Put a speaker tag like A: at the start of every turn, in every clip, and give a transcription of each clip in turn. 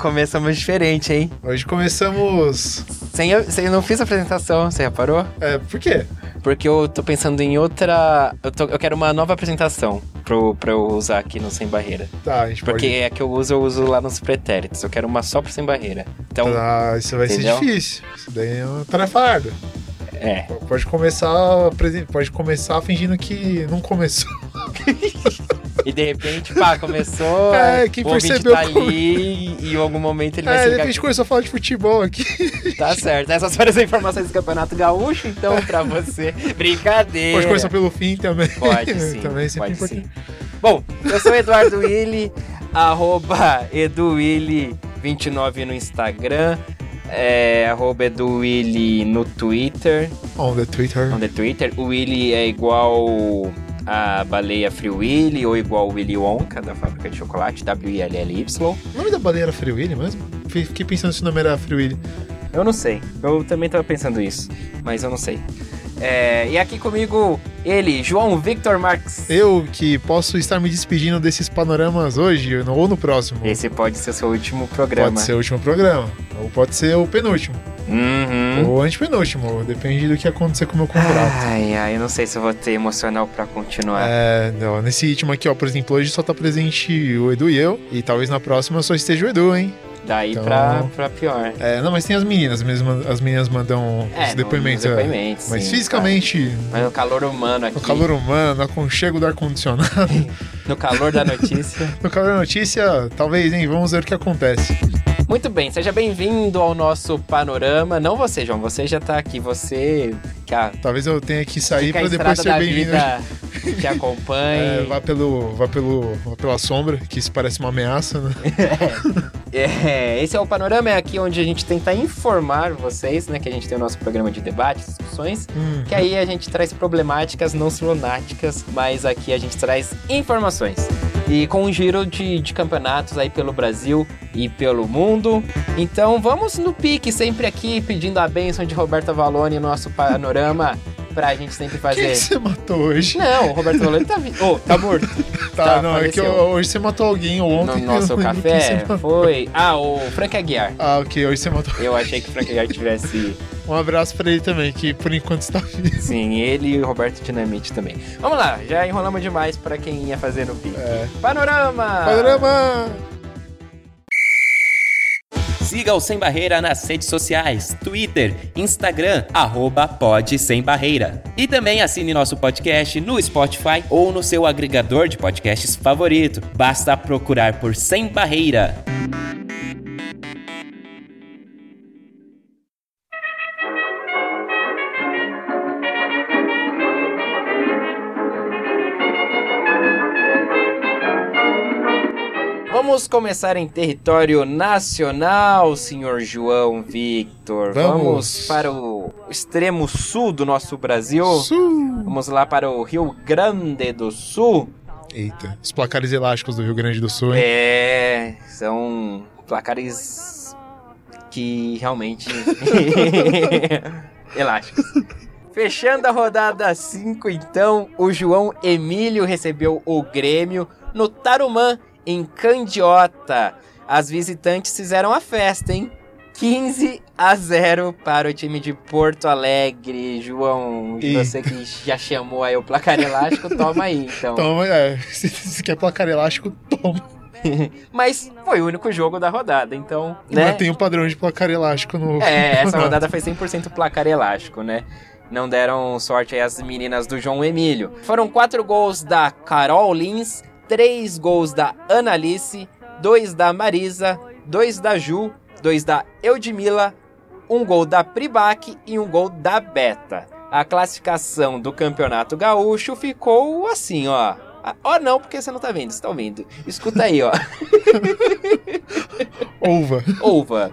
A: Começamos diferente, hein?
B: Hoje começamos.
A: Sem, eu, sem, eu não fiz apresentação, você reparou?
B: É, por quê?
A: Porque eu tô pensando em outra. Eu, tô- eu quero uma nova apresentação pro, pra eu usar aqui no Sem Barreira.
B: Tá, a gente
A: Porque
B: pode.
A: é que eu uso, eu uso lá nos pretéritos. Eu quero uma só pro Sem Barreira. Então,
B: Ah, isso vai
A: Entendeu?
B: ser difícil. Isso daí é uma tarefa árdua.
A: É.
B: Pode começar, pode começar fingindo que não começou.
A: E de repente, pá, começou.
B: É, quem percebeu
A: tá
B: como-
A: ali e em algum momento ele vai
B: É,
A: se
B: de repente começou a falar de futebol aqui.
A: Tá certo. Essas foram as informações do Campeonato Gaúcho, então, pra você. Brincadeira.
B: Pode começar pelo fim também.
A: Pode sim.
B: também é sempre
A: pode sim. Bom, eu sou Eduardo Willi, arroba eduwilli29 no Instagram, é, arroba eduwilli no Twitter,
B: On the Twitter.
A: no Twitter. O Willy é igual a baleia Free Willy ou igual o Willy Wonka da fábrica de chocolate, W-I-L-L-Y.
B: O nome da baleia era Free Willy mesmo? Fi- Fiquei pensando se o nome era Free Willy.
A: Eu não sei, eu também tava pensando isso, mas eu não sei. É, e aqui comigo ele, João Victor Marques.
B: Eu que posso estar me despedindo desses panoramas hoje ou no próximo.
A: Esse pode ser o seu último programa.
B: Pode ser o último programa. Ou pode ser o penúltimo.
A: Uhum.
B: Ou antepenúltimo. Depende do que acontecer com o meu contrato.
A: Ai, ai, eu não sei se eu vou ter emocional pra continuar.
B: É, não, nesse ritmo aqui, ó, por exemplo, hoje só tá presente o Edu e eu. E talvez na próxima só esteja o Edu, hein?
A: Daí
B: então-
A: pra, pra pior.
B: É, não, mas tem as meninas, mesmo, as meninas mandam
A: É,
B: os depoimentos. é.
A: depoimentos,
B: mas
A: sim,
B: fisicamente,
A: claro. Mas no calor humano aqui,
B: no calor humano, no aconchego do ar-condicionado,
A: no calor da notícia.
B: no calor da notícia, talvez, hein? Vamos ver o que acontece.
A: Muito bem, seja bem-vindo ao nosso panorama. Não você, João, você já tá aqui. Você que a,
B: Talvez eu tenha que sair
A: que a
B: pra depois ser bem-vindo.
A: te acompanhe.
B: É, vá, pelo, vá, pelo, vá pela sombra, que isso parece uma ameaça, né?
A: É, esse é o Panorama, é aqui onde a gente tenta informar vocês, né? Que a gente tem o nosso programa de debates, discussões.
B: Hum,
A: Que aí a gente traz problemáticas não lunáticas, mas aqui a gente traz informações. E com um giro de, de campeonatos aí pelo Brasil e pelo mundo. Então vamos no pique, sempre aqui pedindo a bênção de Roberto Valone no nosso panorama, pra gente sempre
B: Quem
A: fazer.
B: que você matou hoje?
A: Não, o Roberto Valone tá, vi... oh, tá morto.
B: Tá,
A: Tá,
B: não, é que
A: faleceu.
B: eu- hoje você matou alguém, ou
A: No
B: ontem.
A: nosso
B: quem você
A: café foi. Ah, o Frank Aguiar.
B: Ah, ok, hoje você matou.
A: Eu achei que o Frank Aguiar tivesse.
B: Um abraço pra ele também, que por enquanto está vivo.
A: Sim, ele e o Roberto Dinamite também. Vamos lá, já enrolamos demais pra quem ia fazer no pique.
B: É.
A: Panorama!
B: Panorama!
C: Siga o Sem Barreira nas redes sociais, Twitter, Instagram, arroba Pod Sem Barreira. E também assine nosso podcast no Spotify ou no seu agregador de podcasts favorito. Basta procurar por Sem Barreira.
A: Vamos começar em território nacional, senhor João Victor.
B: Vamos.
A: para o extremo sul do nosso Brasil.
B: Sul.
A: Vamos lá para o Rio Grande do Sul.
B: Eita, os placares elásticos do Rio Grande do Sul, hein?
A: É, são placares que realmente elásticos. Fechando a rodada 5, então, o João Emílio recebeu o Grêmio no Tarumã, em Candiota. As visitantes fizeram a festa, hein? 15 a 0 para o time de Porto Alegre. João,
B: Ih.
A: você que já chamou aí o placar elástico, toma aí, então.
B: Então, é, se, se quer placar elástico, toma.
A: Mas foi o único jogo da rodada, então, né?
B: Mantém o padrão de placar elástico no.
A: É, essa rodada foi 100% placar elástico, né? Não deram sorte aí as meninas do João Emílio. Foram quatro gols da Carol Lins, três gols da Analice, dois da Marisa, dois da Ju, dois da Eudmila, um gol da Pribac e um gol da Beta. A classificação do Campeonato Gaúcho ficou assim, ó. Ah, Ó, não, porque você não tá vendo, você tá ouvindo. Escuta aí, ó.
B: Ova.
A: Ova.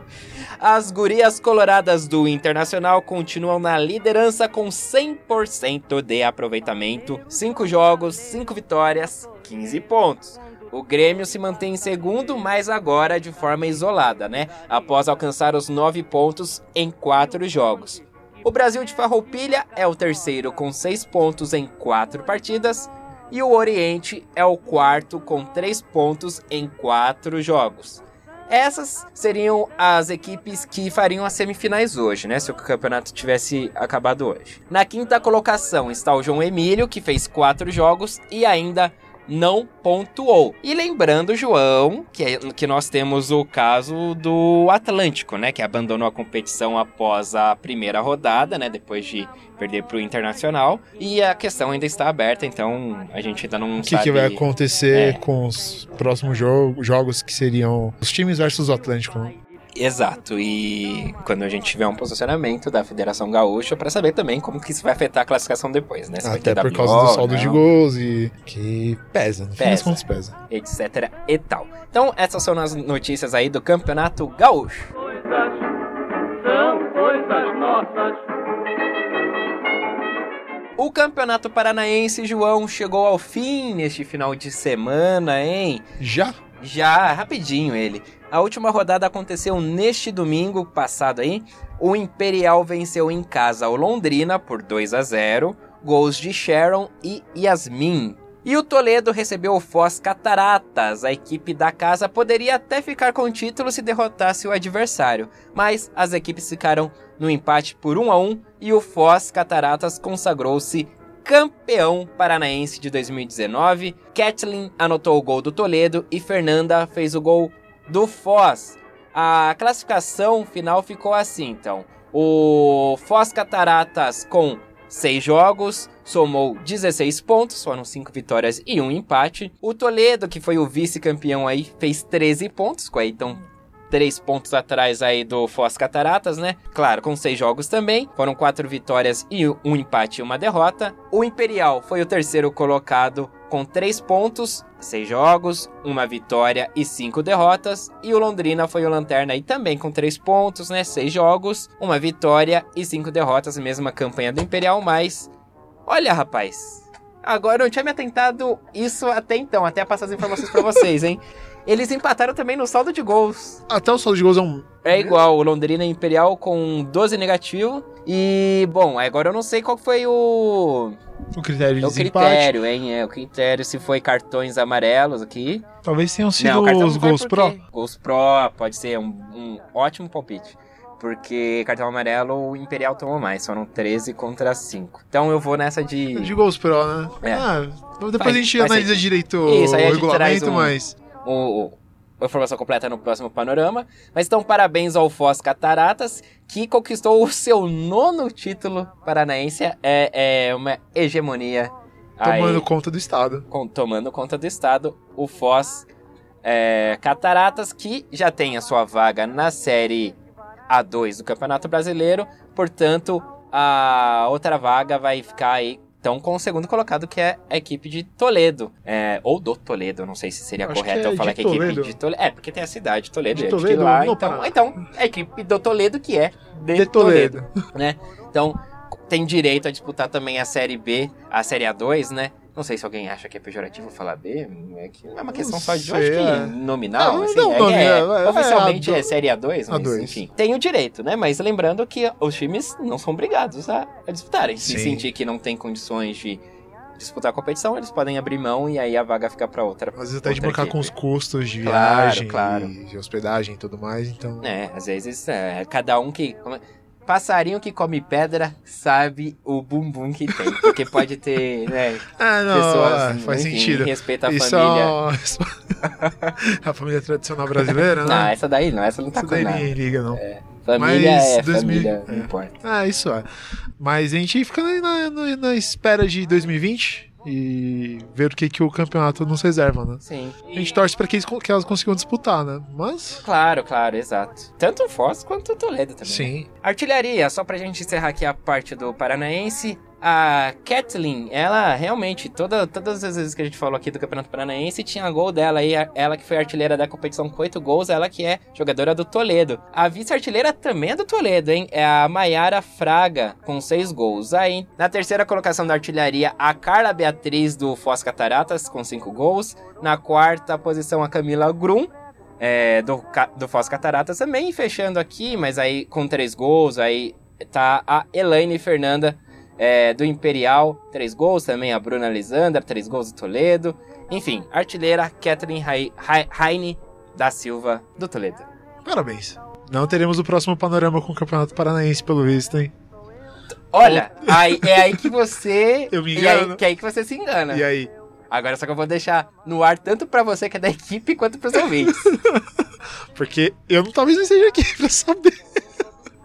A: As gurias coloradas do Internacional continuam na liderança com 100% de aproveitamento, 5 jogos, 5 vitórias, 15 pontos. O Grêmio se mantém em segundo, mas agora de forma isolada, né? Após alcançar os 9 pontos em 4 jogos. O Brasil de Farroupilha é o terceiro com 6 pontos em 4 partidas. E o Oriente é o quarto com 3 pontos em 4 jogos. Essas seriam as equipes que fariam as semifinais hoje, né? Se o campeonato tivesse acabado hoje. Na quinta colocação está o João Emílio, que fez quatro jogos e ainda não pontuou. E lembrando, João, que, é, que nós temos o caso do Atlântico, né? Que abandonou a competição após a primeira rodada, né? Depois de perder para o Internacional. E a questão ainda está aberta, então a gente ainda não
B: o que
A: sabe...
B: O que vai acontecer
A: É.
B: com os próximos jo jogos que seriam os times versus o Atlântico, né?
A: Exato, e quando a gente tiver um posicionamento da Federação Gaúcha para saber também como que isso vai afetar a classificação depois, né? Se
B: Até por causa do saldo de
A: não,
B: gols e que pesa, no fim das
A: Pesa.
B: contas pesa.
A: etc e tal. Então, essas são as notícias aí do Campeonato Gaúcho.
D: coisas são coisas nossas.
A: O Campeonato Paranaense, João, chegou ao fim neste final de semana, hein?
B: Já?
A: Já, rapidinho ele. A última rodada aconteceu neste domingo passado aí. O Imperial venceu em casa o Londrina por 2 a 0, gols de Sharon e Yasmin. E o Toledo recebeu o Foz Cataratas. A equipe da casa poderia até ficar com o título se derrotasse o adversário, mas as equipes ficaram no empate por 1 a 1 e o Foz Cataratas consagrou-se campeão paranaense de 2019. Kathleen anotou o gol do Toledo e Fernanda fez o gol do Foz. A classificação final ficou assim, então. O Foz Cataratas com 6 jogos, somou 16 pontos, foram 5 vitórias e um empate. O Toledo, que foi o vice-campeão aí, fez 13 pontos, com aí então 3 pontos atrás aí do Foz Cataratas, né? Claro, com 6 jogos também. Foram 4 vitórias e um empate e uma derrota. O Imperial foi o terceiro colocado com 3 pontos, 6 jogos, uma vitória e 5 derrotas. E o Londrina foi o lanterna aí também com 3 pontos, né? 6 jogos, uma vitória e 5 derrotas. Mesma campanha do Imperial, mas... Olha, rapaz... Agora eu não tinha me atentado isso até então, até passar as informações pra vocês, hein? Eles empataram também no saldo de gols.
B: Até o saldo de gols é um.
A: É igual, o Londrina Imperial com 12 negativo. E, bom, agora eu não sei qual foi o,
B: O critério de
A: o
B: desempate.
A: critério, hein? É, o critério, se foi cartões amarelos aqui.
B: Talvez tenham sido os
A: não foi
B: gols pro.
A: Gols Pro, pode ser um, um ótimo palpite. Porque cartão amarelo, o Imperial tomou mais. Foram 13 contra 5. Então eu vou nessa de...
B: De gols pro, né?
A: É.
B: Ah, depois a gente analisa
A: sentido.
B: direito
A: Isso,
B: o regulamento,
A: um-
B: mas.
A: o, o- a informação completa no próximo panorama. Mas então, parabéns ao Foz Cataratas, que conquistou o seu nono título paranaense. É, é uma hegemonia. aí,
B: Tomando conta do estado.
A: com- tomando conta do estado. O Foz é, Cataratas, que já tem a sua vaga na Série A2 do Campeonato Brasileiro. Portanto, a outra vaga vai ficar aí. Então, com o segundo colocado, que é a equipe de Toledo. É, ou do Toledo, não sei se seria
B: Acho
A: correto
B: é
A: eu falar que é a equipe
B: Toledo.
A: de Toledo. É, porque tem a cidade de Toledo.
B: De Toledo,
A: lá, então, então, a equipe do Toledo, que é de,
B: De
A: Toledo.
B: Toledo.
A: né? Então, tem direito a disputar também a Série B, a Série A2, né? Não sei se alguém acha que é pejorativo falar B, é, que é uma questão só de eu acho
B: sei,
A: que
B: é.
A: nominal,
B: Não,
A: assim,
B: não,
A: é,
B: não,
A: é,
B: é, é,
A: oficialmente
B: é
A: é, Série A2, mas
B: A2.
A: enfim, tem o direito, né? Mas lembrando que os times não são obrigados a, a disputarem. Se sentir que não tem condições de disputar a competição, eles podem abrir mão e aí a vaga fica pra outra.
B: Às vezes até de bancar com os custos de
A: Claro,
B: viagem,
A: claro.
B: de hospedagem e tudo mais, então.
A: É, às vezes é, cada um que. É- Passarinho que come pedra sabe o bumbum que tem. Porque pode ter, né,
B: Ah, não,
A: pessoas.
B: é, faz
A: enfim,
B: sentido.
A: Respeita a
B: Isso
A: família.
B: é a família tradicional brasileira,
A: Não,
B: né?
A: essa daí não, essa não tá
B: Isso
A: com
B: daí
A: nada.
B: liga, não.
A: Família
B: Mas
A: é
B: 2000
A: família,
B: é.
A: não importa.
B: Ah, isso é. Mas a gente fica na, na- na espera de 2020 e ver o que, que o campeonato nos reserva, né?
A: Sim.
B: A gente torce pra que, eles, que elas consigam disputar, né? Mas.
A: Claro, claro, exato. Tanto o Foz quanto o Toledo também. né?
B: Sim.
A: Artilharia, só pra gente encerrar aqui a parte do Paranaense. A Kathleen, ela realmente, toda, todas as vezes que a gente falou aqui do Campeonato Paranaense, tinha gol dela aí, ela que foi artilheira da competição com oito gols, ela que é jogadora do Toledo. A vice-artilheira também é do Toledo, hein? É a Maiara Fraga, com seis gols. Aí, na terceira colocação da artilharia, a Carla Beatriz do Foz Cataratas, com cinco gols. Na quarta posição, a Camila Grum, é, do, do Foz Cataratas também, fechando aqui, mas aí com três gols, aí tá a Elaine Fernanda é, do Imperial, três gols também, a Bruna Lisandra, três gols do Toledo. Enfim, artilheira Rai- Raine da Silva do Toledo.
B: Parabéns. Não teremos o próximo panorama com o Campeonato Paranaense, pelo visto, hein?
A: Olha, aí, é aí que você.
B: Eu me
A: e aí,
B: engano.
A: que é aí que você se engana.
B: E aí?
A: Agora só que eu vou deixar no ar tanto pra você que é da equipe quanto pros ouvintes.
B: Porque eu não talvez não esteja aqui pra saber.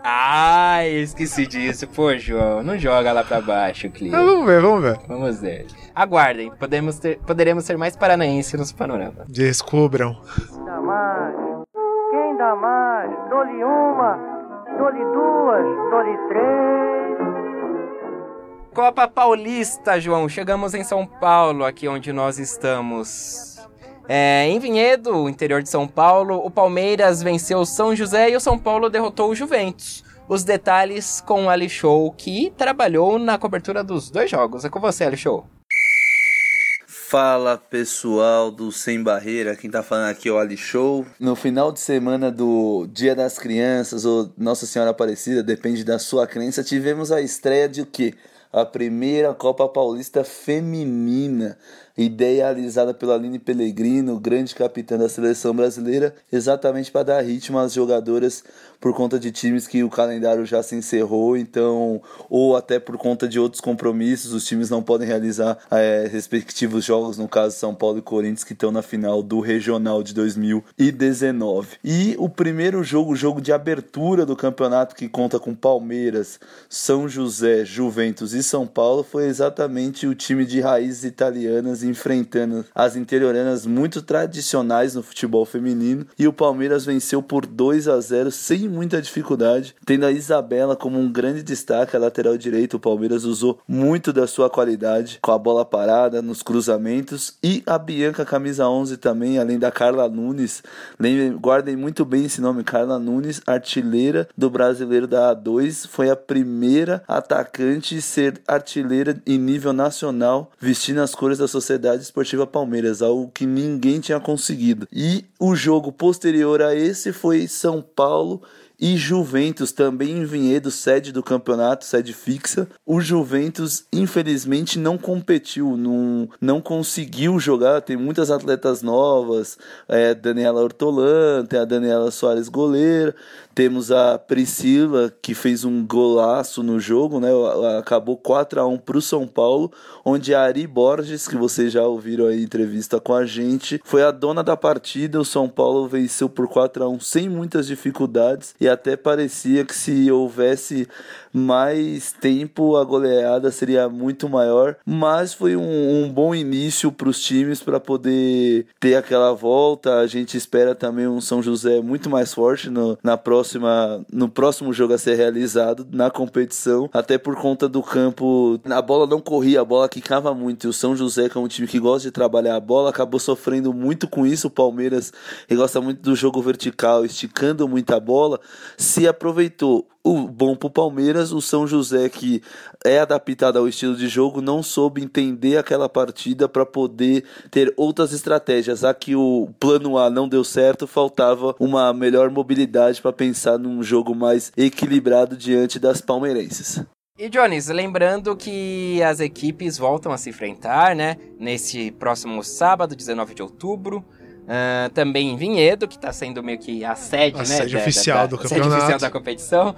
A: Ai, esqueci disso. Pô, João, não joga lá pra baixo, Clio.
B: Mas vamos ver, vamos ver.
A: Vamos ver. Aguardem, podemos ter, poderemos ser mais paranaense nos panorama.
B: Descubram.
E: dá mais? Quem dá mais? Dou-lhe uma, dou-lhe duas, dou-lhe três.
A: Copa Paulista, João. Chegamos em São Paulo, aqui onde nós estamos. É, em Vinhedo, interior de São Paulo, o Palmeiras venceu o São José e o São Paulo derrotou o Juventus. Os detalhes com o Ali Show, que trabalhou na cobertura dos dois jogos. É com você, Ali Show.
F: Fala pessoal do Sem Barreira, quem tá falando aqui é o Ali Show. No final de semana do Dia das Crianças ou Nossa Senhora Aparecida, depende da sua crença, tivemos a estreia de o quê? A primeira Copa Paulista Feminina, idealizada pela Aline Pellegrino, grande capitã da seleção brasileira, exatamente para dar ritmo às jogadoras por conta de times que o calendário já se encerrou, então, ou até por conta de outros compromissos, os times não podem realizar é, respectivos jogos, no caso São Paulo e Corinthians, que estão na final do Regional de 2019. E o primeiro jogo, o jogo de abertura do campeonato, que conta com Palmeiras, São José, Juventus e São Paulo, foi exatamente o time de raízes italianas enfrentando as interioranas muito tradicionais no futebol feminino, e o Palmeiras venceu por 2 a 0 sem muita dificuldade, tendo a Isabela como um grande destaque, a lateral direito. O Palmeiras usou muito da sua qualidade com a bola parada, nos cruzamentos, e a Bianca, camisa 11 também, além da Carla Nunes. Lembrem, guardem muito bem esse nome, Carla Nunes, artilheira do brasileiro da A2, foi a primeira atacante a ser artilheira em nível nacional, vestindo as cores da Sociedade Esportiva Palmeiras, algo que ninguém tinha conseguido. E o jogo posterior a esse foi São Paulo e Juventus também em Vinhedo, sede do campeonato, sede fixa. O Juventus, infelizmente, não competiu, não, não conseguiu jogar. Tem muitas atletas novas, é, Daniela Ortolan, tem a Daniela Soares goleira, temos a Priscila, que fez um golaço no jogo, né? Acabou 4 a 1 para o São Paulo, onde a Ari Borges, que vocês já ouviram aí entrevista com a gente, foi a dona da partida. O São Paulo venceu por 4 a 1 sem muitas dificuldades e até parecia que se houvesse mais tempo a goleada seria muito maior, mas foi um, um bom início para os times para poder ter aquela volta. A gente espera também um São José muito mais forte no, na próxima, no próximo jogo a ser realizado na competição, até por conta do campo. A bola não corria, a bola quicava muito. E o São José, que é um time que gosta de trabalhar a bola, acabou sofrendo muito com isso. O Palmeiras, que gosta muito do jogo vertical, esticando muita bola, se aproveitou o bom pro Palmeiras, o São José que é adaptado ao estilo de jogo não soube entender aquela partida para poder ter outras estratégias. Aqui o plano A não deu certo, faltava uma melhor mobilidade para pensar num jogo mais equilibrado diante das palmeirenses.
A: E Jones, lembrando que as equipes voltam a se enfrentar, né? Nesse próximo sábado, 19 de outubro. Uh, também em Vinhedo, que está sendo meio que a sede,
B: A
A: né?
B: sede
A: da-
B: oficial
A: da-
B: do
A: a Sede
B: campeonato.
A: oficial da competição.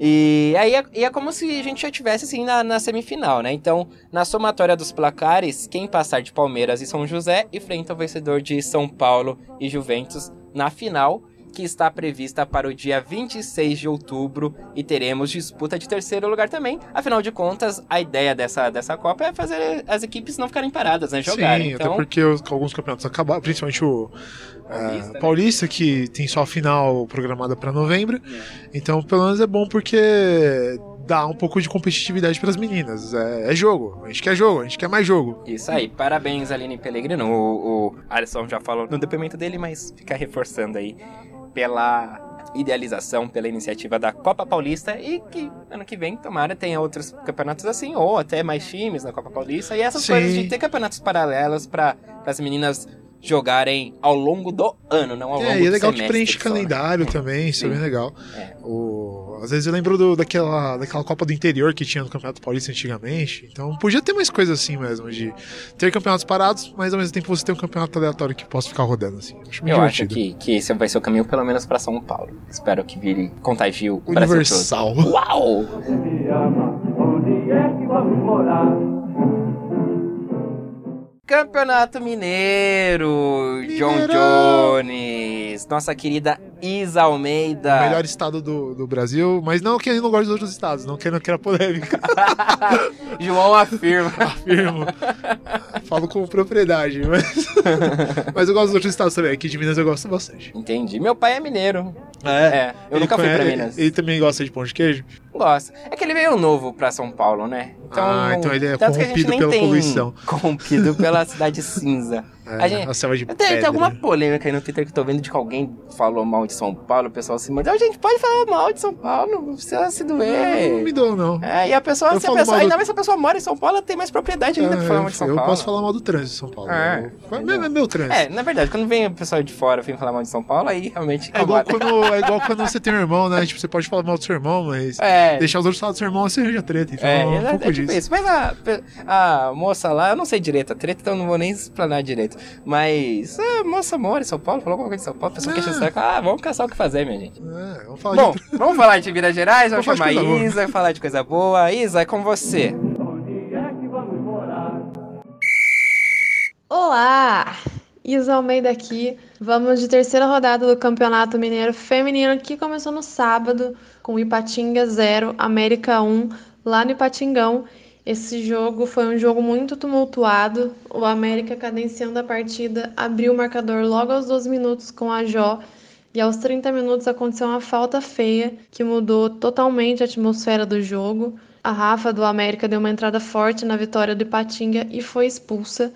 A: E aí é, e é como se a gente já tivesse assim na, na semifinal, né? Então, na somatória dos placares, quem passar de Palmeiras e São José enfrenta o vencedor de São Paulo e Juventus na final, que está prevista para o dia 26 de outubro e teremos disputa de terceiro lugar também. Afinal de contas, a ideia dessa, dessa Copa é fazer as equipes não ficarem paradas, né? Jogarem.
B: Sim,
A: então,
B: até porque os- alguns campeonatos acabaram, principalmente o
A: Paulista,
B: Paulista,
A: né?
B: Paulista que tem só a final programada para novembro. Então, pelo menos é bom porque dar um pouco de competitividade pras meninas. É, é jogo, a gente quer jogo, a gente quer mais jogo.
A: Isso aí, parabéns Aline Pellegrino. O, o Alisson já falou no depoimento dele, mas fica reforçando aí pela idealização, pela iniciativa da Copa Paulista e que ano que vem, tomara, tenha outros campeonatos assim, ou até mais times na Copa Paulista. E essas
B: Sim.
A: coisas de ter campeonatos paralelos para as meninas jogarem ao longo do ano, não ao longo
B: É, e é legal que preenche
A: né?
B: calendário também, isso é bem legal.
A: É.
B: O... Às vezes eu lembro do- daquela, daquela Copa do Interior que tinha no Campeonato Paulista antigamente. Então podia ter mais coisa assim mesmo, de ter campeonatos parados, mas ao mesmo tempo você ter um campeonato aleatório que possa ficar rodando assim. Acho muito
A: Eu acho
B: divertido.
A: que, que esse vai ser o caminho, pelo menos para São Paulo. Espero que vire contagie o Brasil
B: Universal.
A: todo. Uau!
D: Onde é que vamos morar?
A: Campeonato Mineiro, John
B: Mineirão!
A: Jones, nossa querida Isa
B: O
A: Almeida.
B: melhor estado do, do Brasil, mas não que ele não gosta dos outros estados, não que ele não queira polêmica,
A: João afirma.
B: afirmo. Falo com propriedade, mas. mas eu gosto dos outros estados também. Aqui de Minas eu gosto bastante.
A: Entendi. Meu pai é mineiro.
B: É?
A: É, eu
B: Ele
A: nunca fui pra Minas.
B: Ele também gosta de pão de queijo?
A: Gosto. É que ele veio novo pra São Paulo, né?
B: Ah, então ele é corrompido pela poluição.
A: Corrompido pela cidade cinza.
B: É,
A: a gente,
B: a selva de
A: tem, tem
B: pedra.
A: alguma polêmica aí no Twitter que eu tô vendo de que alguém falou mal de São Paulo, o pessoal se manda. A gente pode falar mal de São Paulo, não precisa se
B: Não, não
A: doer.
B: me dou, não.
A: É, e a pessoa,
B: Eu
A: se a pessoa
B: do-
A: ainda mais se a pessoa mora em São Paulo, ela tem mais propriedade ainda pra falar mal de São
B: É, eu
A: Paulo.
B: posso falar mal do trânsito de São Paulo.
A: É,
B: Eu-
A: entendeu?
B: é meu trânsito.
A: É, na verdade, quando vem o pessoal de fora vem falar mal de São Paulo, aí realmente
B: É igual, quando, é igual quando você tem um irmão, né? Tipo, você pode falar mal do seu irmão, mas
A: É,
B: deixar os outros falar do seu irmão, você arranja treta. Então,
A: É,
B: é, um
A: é,
B: pouco
A: é tipo
B: disso.
A: isso. Mas a, a moça lá, eu não sei direito a treta, então eu não vou nem explanar direito. Mas a moça mora em São Paulo, falou alguma coisa de São Paulo, a pessoa
B: Ah.
A: queixa o saco. Ah, vamos caçar o que fazer, minha gente.
B: É, vamos falar
A: Bom,
B: de...
A: vamos falar de Minas Gerais, vamos chamar a
B: coisa boa.
A: Isa, falar de coisa boa. Isa, é com você.
D: Onde é que vamos morar?
G: Olá! Isa Almeida aqui. Vamos de terceira rodada do Campeonato Mineiro Feminino que começou no sábado com Ipatinga 0, América 1, lá no Ipatingão. Esse jogo foi um jogo muito tumultuado. O América, cadenciando a partida, abriu o marcador logo aos 12 minutos com a Jó. E aos 30 minutos aconteceu uma falta feia que mudou totalmente a atmosfera do jogo. A Rafa do América deu uma entrada forte na vitória do Ipatinga e foi expulsa.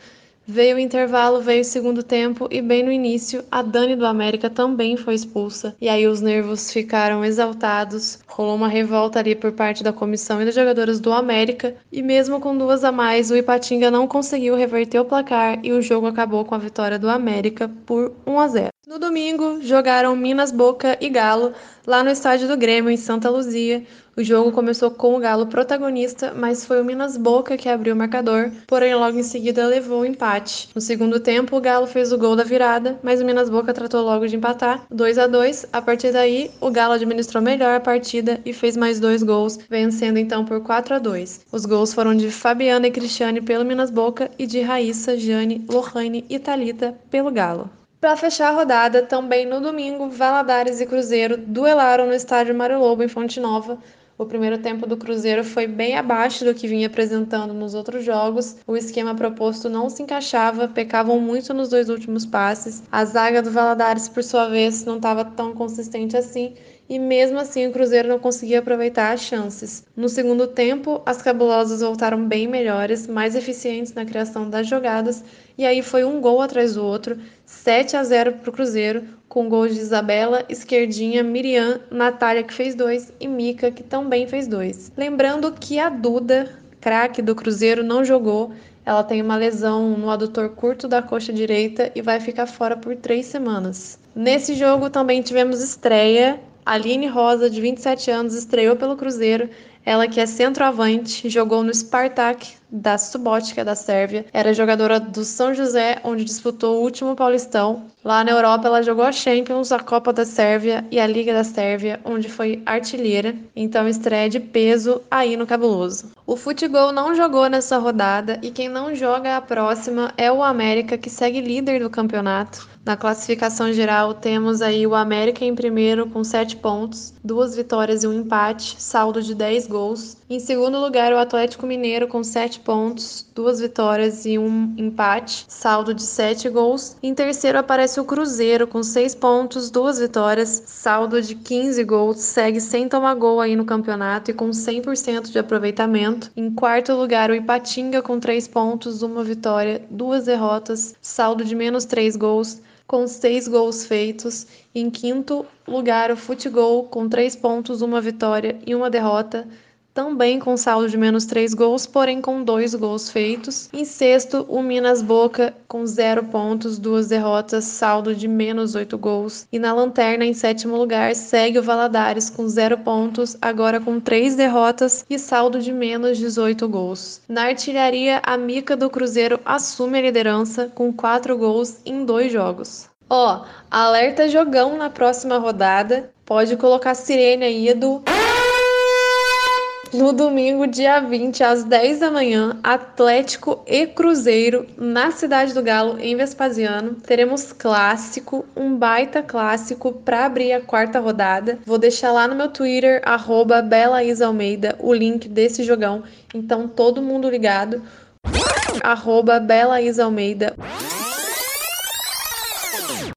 G: Veio o intervalo, veio o segundo tempo e bem no início a Dani do América também foi expulsa. E aí os nervos ficaram exaltados, rolou uma revolta ali por parte da comissão e das jogadoras do América. E mesmo com duas a mais, o Ipatinga não conseguiu reverter o placar e o jogo acabou com a vitória do América por 1 a 0. No domingo, jogaram Minas Boca e Galo lá no estádio do Grêmio em Santa Luzia. O jogo começou com o Galo protagonista, mas foi o Minas Boca que abriu o marcador, porém logo em seguida levou o empate. No segundo tempo, o Galo fez o gol da virada, mas o Minas Boca tratou logo de empatar, 2 a 2. A partir daí, o Galo administrou melhor a partida e fez mais dois gols, vencendo então por 4 a 2. Os gols foram de Fabiana e Cristiane pelo Minas Boca e de Raíssa, Jane, Lohane e Talita pelo Galo. Para fechar a rodada, também no domingo, Valadares e Cruzeiro duelaram no estádio Mário Lobo em Fonte Nova. O primeiro tempo do Cruzeiro foi bem abaixo do que vinha apresentando nos outros jogos. O esquema proposto não se encaixava, pecavam muito nos dois últimos passes. A zaga do Valadares, por sua vez, não estava tão consistente assim. E mesmo assim o Cruzeiro não conseguia aproveitar as chances. No segundo tempo, as cabulosas voltaram bem melhores, mais eficientes na criação das jogadas, e aí foi um gol atrás do outro, 7 a 0 para o Cruzeiro, com gols de Isabela, Esquerdinha, Miriam, Natália que fez dois e Mica que também fez dois. Lembrando que a Duda, craque do Cruzeiro, não jogou. Ela tem uma lesão no adutor curto da coxa direita e vai ficar fora por três semanas. Nesse jogo também tivemos estreia. Aline Rosa, de 27 anos, estreou pelo Cruzeiro. Ela que é centroavante, jogou no Spartak da Subotica da Sérvia. Era jogadora do São José, onde disputou o último Paulistão. Lá na Europa, ela jogou a Champions, a Copa da Sérvia e a Liga da Sérvia, onde foi artilheira. Então, estreia de peso aí no Cabuloso. O Futebol não jogou nessa rodada e quem não joga a próxima é o América, que segue líder do campeonato. Na classificação geral, temos aí o América em primeiro com 7 pontos, duas vitórias e um empate, saldo de 10 gols. Em segundo lugar, o Atlético Mineiro com 7 pontos, duas vitórias e um empate, saldo de 7 gols. Em terceiro aparece o Cruzeiro com 6 pontos, duas vitórias, saldo de 15 gols, segue sem tomar gol aí no campeonato e com 100% de aproveitamento. Em quarto lugar, o Ipatinga com 3 pontos, uma vitória, duas derrotas, saldo de menos 3 gols com seis gols feitos. Em quinto lugar, o Futebol, com três pontos, uma vitória e uma derrota, também com saldo de menos três gols, porém com dois gols feitos. Em sexto, o Minas Boca, com zero pontos, duas derrotas, saldo de menos oito gols. E na lanterna, em sétimo lugar, segue o Valadares, com zero pontos, agora com três derrotas e saldo de menos 18 gols. Na artilharia, a Mica do Cruzeiro assume a liderança, com quatro gols em dois jogos. Ó, alerta jogão na próxima rodada. Pode colocar sirene aí do. No domingo, dia 20, às 10 da manhã, Atlético e Cruzeiro na Cidade do Galo, em Vespasiano. Teremos clássico, um baita clássico para abrir a quarta rodada. Vou deixar lá no meu Twitter, arroba BelaIsaAlmeida, o link desse jogão. Então, todo mundo ligado. Arroba BelaIsaAlmeida.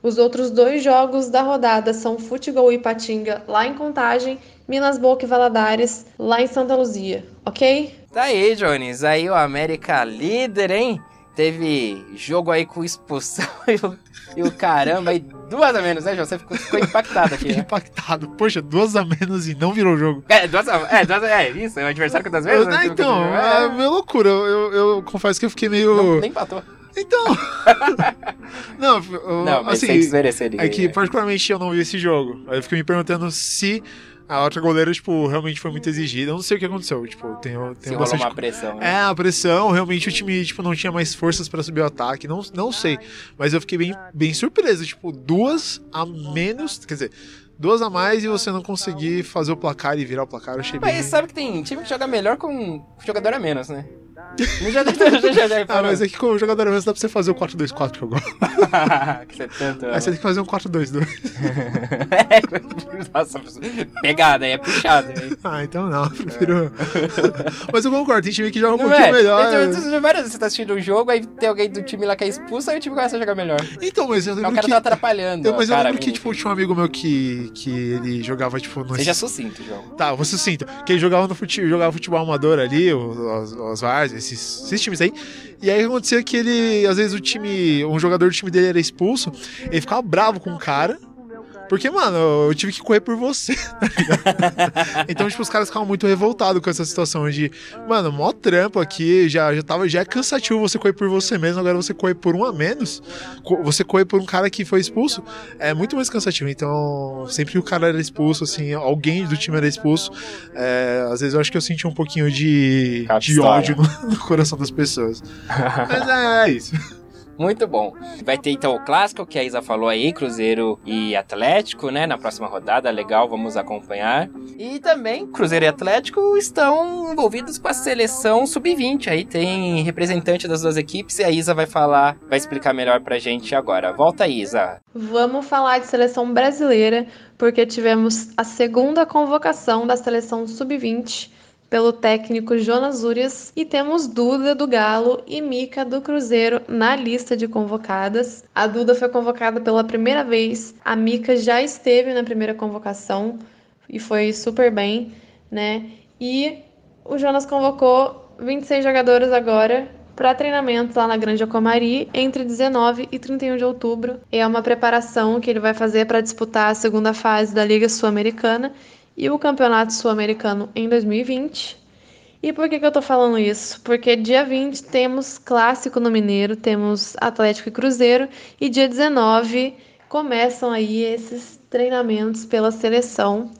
G: Os outros dois jogos da rodada são Futebol e Patinga, lá em Contagem, Minas Boca e Valadares, lá em Santa Luzia, ok?
A: Tá aí, Jones. Aí o América líder, hein? Teve jogo aí com expulsão e o, e o caramba aí, duas a menos, né, João? Você ficou, ficou impactado aqui, né?
B: Impactado. Poxa, duas a menos e não virou jogo.
A: É, duas a, é, duas a, é isso, é o adversário quantas vezes?
B: Eu-
A: né?
B: ah, então, é meio loucura. Eu, eu, eu confesso que eu fiquei meio.
A: Não, nem empatou.
B: Então. não, eu-
A: Não, mas
B: assim,
A: sem desmerecer ninguém.
B: É que,
A: né?
B: particularmente, eu não vi esse jogo. Aí eu fiquei me perguntando se a outra goleira, tipo, realmente foi muito exigida. Eu não sei o que aconteceu. Tipo, tem,
A: Se
B: tem
A: rolou
B: bastante.
A: uma pressão, né?
B: É, a pressão, realmente o time, tipo, não tinha mais forças pra subir o ataque. Não, não sei. Mas eu fiquei bem, bem surpreso. Tipo, duas a menos. Quer dizer, duas a mais e você não conseguir fazer o placar e virar o placar. Eu achei bem.
A: Mas sabe que tem time que joga melhor com jogador a menos, né? Não já, já, já,
B: Ah, mas é que com o jogador menos dá pra você fazer o 4-2-4 que eu gosto.
A: que você tanto...
B: Aí você tem que fazer um 4-2-2.
A: É, Nossa, pegada aí, é puxado. hein?
B: Ah, então não, eu prefiro. Mas eu concordo, tem time que joga um
A: Não
B: pouquinho
A: é?
B: melhor.
A: Então, várias você tá assistindo um jogo, aí tem alguém do time lá que é expulso, aí o time começa a jogar melhor.
B: Então, mas eu
A: Aí
B: lembro
A: o cara
B: que.
A: tá atrapalhando.
B: eu- mas eu lembro que, tipo, tinha um amigo meu que, que ele jogava, tipo, no.
A: Seja sucinto, João.
B: Tá, você sinta. Que ele jogava no futebol, jogava futebol amador ali, os, os, os esses, esses times aí. E aí acontecia que ele, às vezes, o time. Um jogador do time dele era expulso, ele ficava bravo com o cara. Porque, mano, eu tive que correr por você. tá ligado? então, tipo, os caras ficavam muito revoltados com essa situação de, mano, mó trampo aqui, já, já, tava, já é cansativo você correr por você mesmo, agora você correr por um a menos, você correr por um cara que foi expulso, é muito mais cansativo. Então, sempre que o cara era expulso, assim, alguém do time era expulso, é, às vezes eu acho que eu senti um pouquinho de, de ódio no, no coração das pessoas. Mas é, é isso.
A: Muito bom. Vai ter então o clássico que a Isa falou aí, Cruzeiro e Atlético, né? Na próxima rodada, legal, vamos acompanhar. E também Cruzeiro e Atlético estão envolvidos com a seleção sub-20. Aí tem representante das duas equipes e a Isa vai falar, vai explicar melhor pra gente agora. Volta, Isa.
G: Vamos falar de seleção brasileira, porque tivemos a segunda convocação da seleção sub-20 pelo técnico Jonas Urias e temos Duda do Galo e Mica do Cruzeiro na lista de convocadas. A Duda foi convocada pela primeira vez, a Mica já esteve na primeira convocação e foi super bem, né? E o Jonas convocou 26 jogadores agora para treinamento lá na Grande Acomari entre 19 e 31 de outubro. É uma preparação que ele vai fazer para disputar a segunda fase da Liga Sul-Americana e o Campeonato Sul-Americano em 2020. E por que, que eu tô falando isso? Porque dia 20 temos clássico no Mineiro, temos Atlético e Cruzeiro, e dia 19 começam aí esses treinamentos pela seleção.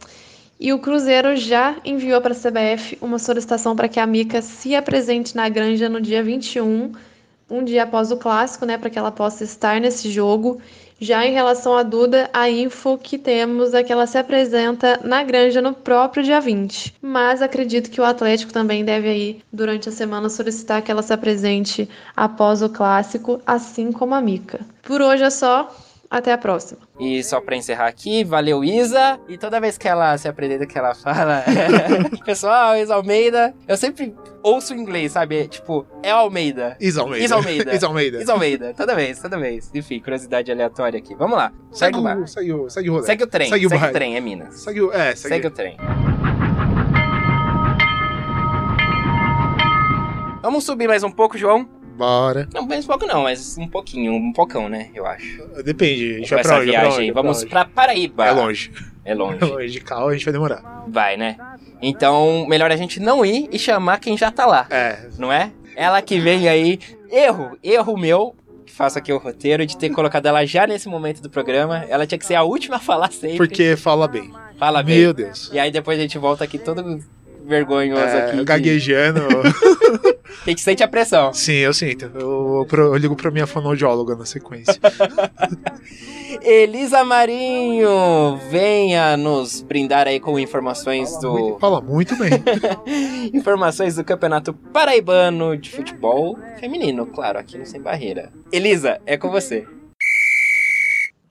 G: E o Cruzeiro já enviou para a CBF uma solicitação para que a Mica se apresente na Granja no dia 21, um dia após o clássico, né, para que ela possa estar nesse jogo. Já em relação à Duda, a info que temos é que ela se apresenta na Granja no próprio dia 20. Mas acredito que o Atlético também deve aí, durante a semana, solicitar que ela se apresente após o clássico, assim como a Mica. Por hoje é só. Até a próxima.
A: E só pra encerrar aqui, valeu Isa. E toda vez que ela se apresenta, que ela fala, pessoal, Isa Almeida, eu sempre ouço em inglês, sabe? Tipo, é Almeida.
B: Is Almeida.
A: Is Almeida.
B: Is Almeida.
A: Isa Almeida, toda vez, toda vez. Enfim, curiosidade aleatória aqui. Vamos lá. Segue o
B: Segue
A: bar.
B: o, segue o, segue o rolê.
A: Segue o trem.
B: Segue
A: Segue,
B: o
A: o
B: baile.
A: trem, é Minas.
B: Segue o, é,
A: Segue,
B: segue,
A: o trem. Vamos subir mais um pouco, João?
B: Bora.
A: Não, um pouco não, mas um pouquinho, um pocão, né? Eu acho.
B: Depende, a gente vai pra onde? Vai pra
A: viagem
B: onde?
A: Vamos
B: onde?
A: pra Paraíba.
B: É longe.
A: É longe.
B: É longe. De carro a gente vai demorar.
A: Vai, né? Então, melhor a gente não ir e chamar quem já tá lá,
B: É.
A: não é? Ela que vem aí. Erro, erro meu. Que faço aqui o roteiro de ter colocado ela já nesse momento do programa. Ela tinha que ser a última a falar sempre.
B: Porque fala bem.
A: Fala bem.
B: Meu Deus.
A: E aí depois a gente volta aqui todo vergonhoso
B: É,
A: aqui. de-
B: gaguejando.
A: A gente sente a pressão.
B: Sim, eu sinto. Eu, eu ligo pra minha fonoaudióloga na sequência.
A: Elisa Marinho, venha nos brindar aí com informações do
B: Fala muito bem.
A: informações do Campeonato Paraibano de Futebol Feminino, claro, aqui no Sem Barreira. Elisa, é com você.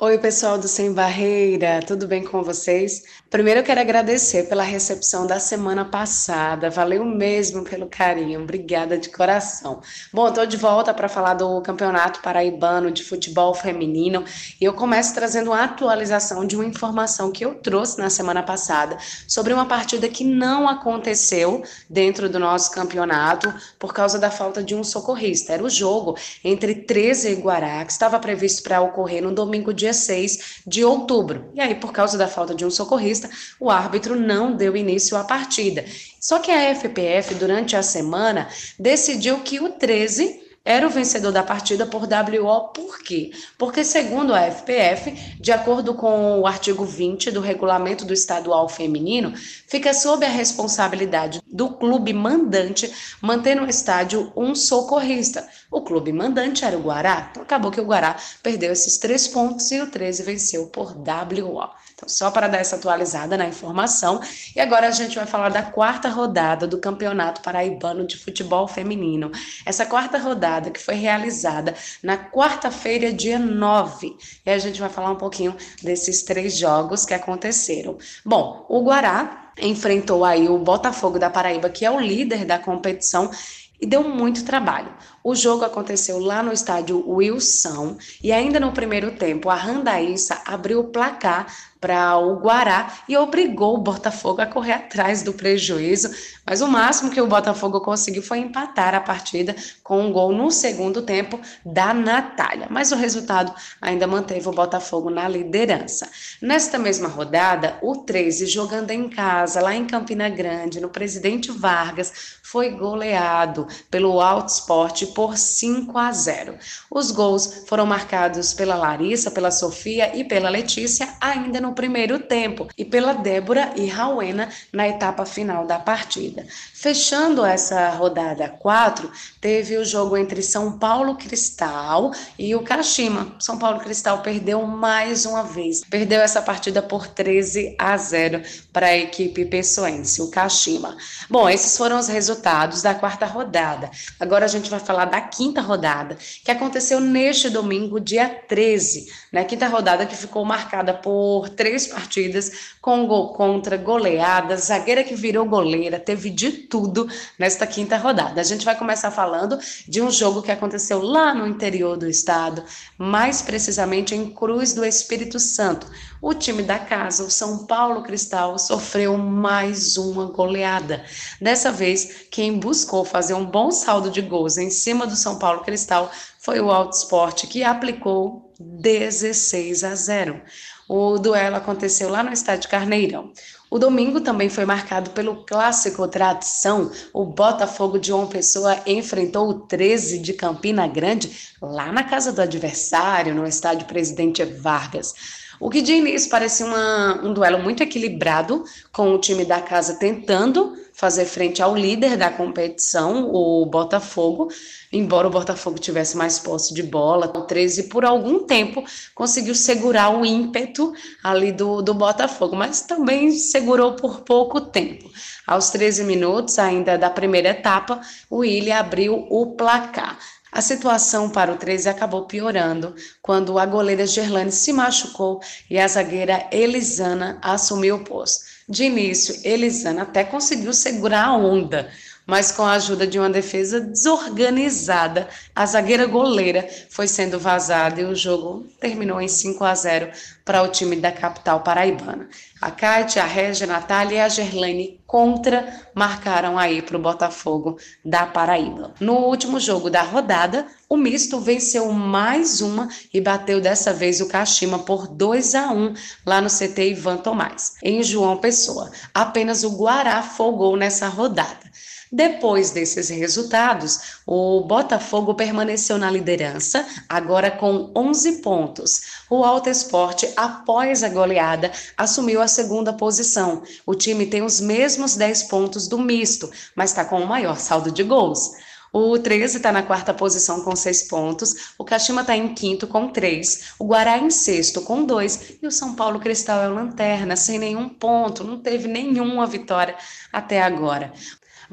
H: Oi, pessoal do Sem Barreira, tudo bem com vocês? Primeiro eu quero agradecer pela recepção da semana passada, valeu mesmo pelo carinho, obrigada de coração. Bom, estou de volta para falar do Campeonato Paraibano de Futebol Feminino e eu começo trazendo uma atualização de uma informação que eu trouxe na semana passada sobre uma partida que não aconteceu dentro do nosso campeonato por causa da falta de um socorrista. Era o jogo entre 13 e Guará, que estava previsto para ocorrer no domingo, dia 6 de outubro. E aí, por causa da falta de um socorrista, o árbitro não deu início à partida. Só que a FPF, durante a semana, decidiu que o 13 era o vencedor da partida por WO, por quê? Porque, segundo a FPF, de acordo com o artigo 20 do regulamento do estadual feminino, fica sob a responsabilidade do clube mandante manter no estádio um socorrista. O clube mandante era o Guará, então acabou que o Guará perdeu esses três pontos e o 13 venceu por WO. Então, só para dar essa atualizada na informação. E agora a gente vai falar da quarta rodada do Campeonato Paraibano de Futebol Feminino. Essa quarta rodada que foi realizada na quarta-feira, dia 9. E a gente vai falar um pouquinho desses três jogos que aconteceram. Bom, o Guará enfrentou aí o Botafogo da Paraíba, que é o líder da competição, e deu muito trabalho. O jogo aconteceu lá no estádio Wilson e ainda no primeiro tempo a Randaíça abriu o placar para o Guará e obrigou o Botafogo a correr atrás do prejuízo, mas o máximo que o Botafogo conseguiu foi empatar a partida com um gol no segundo tempo da Natália, mas o resultado ainda manteve o Botafogo na liderança. Nesta mesma rodada, o 13 jogando em casa lá em Campina Grande, no Presidente Vargas, foi goleado pelo Alto Esporte por 5 a 0. Os gols foram marcados pela Larissa, pela Sofia e pela Letícia ainda no primeiro tempo e pela Débora e Rauena na etapa final da partida. Fechando essa rodada 4, teve o jogo entre São Paulo Cristal e o Kashima. São Paulo Cristal perdeu mais uma vez. Perdeu essa partida por 13 a 0 para a equipe pessoense, o Kashima. Bom, esses foram os resultados da quarta rodada. Agora a gente vai falar da quinta rodada, que aconteceu neste domingo, dia 13. Né? Quinta rodada que ficou marcada por três partidas com gol contra, goleada, zagueira que virou goleira, teve de tudo nesta quinta rodada. A gente vai começar falando de um jogo que aconteceu lá no interior do estado, mais precisamente em Cruz do Espírito Santo. O time da casa, o São Paulo Cristal, sofreu mais uma goleada. Dessa vez, quem buscou fazer um bom saldo de gols em cima do São Paulo Cristal foi o Alto Esporte, que aplicou 16 a 0. O duelo aconteceu lá no estádio Carneirão. O domingo também foi marcado pelo clássico tradição. O Botafogo de João Pessoa enfrentou o 13 de Campina Grande lá na casa do adversário, no estádio Presidente Vargas. O que de início parecia uma, um duelo muito equilibrado, com o time da casa tentando fazer frente ao líder da competição, o Botafogo, embora o Botafogo tivesse mais posse de bola, o 13 por algum tempo conseguiu segurar o ímpeto ali do, do Botafogo, mas também segurou por pouco tempo. Aos 13 minutos ainda da primeira etapa, o Willian abriu o placar. A situação para o 13 acabou piorando quando a goleira Gerlane se machucou e a zagueira Elisana assumiu o posto. De início, Elisana até conseguiu segurar a onda, mas com a ajuda de uma defesa desorganizada, a zagueira goleira foi sendo vazada e o jogo terminou em 5 a 0 para o time da capital paraibana. A Kátia, a Régia, a Natália e a Gerlane contra marcaram aí para o Botafogo da Paraíba. No último jogo da rodada, o misto venceu mais uma e bateu dessa vez o Kashima por 2 a 1 lá no CT Ivan Tomás, em João Pessoa. Apenas o Guará folgou nessa rodada. Depois desses resultados, o Botafogo permaneceu na liderança, agora com 11 pontos. O Alto Esporte, após a goleada, assumiu a segunda posição. O time tem os mesmos 10 pontos do misto, mas está com o maior saldo de gols. O 13 está na quarta posição com seis pontos. O Kashima está em quinto com três. O Guará em sexto com dois. E o São Paulo Cristal é o lanterna, sem nenhum ponto. Não teve nenhuma vitória até agora.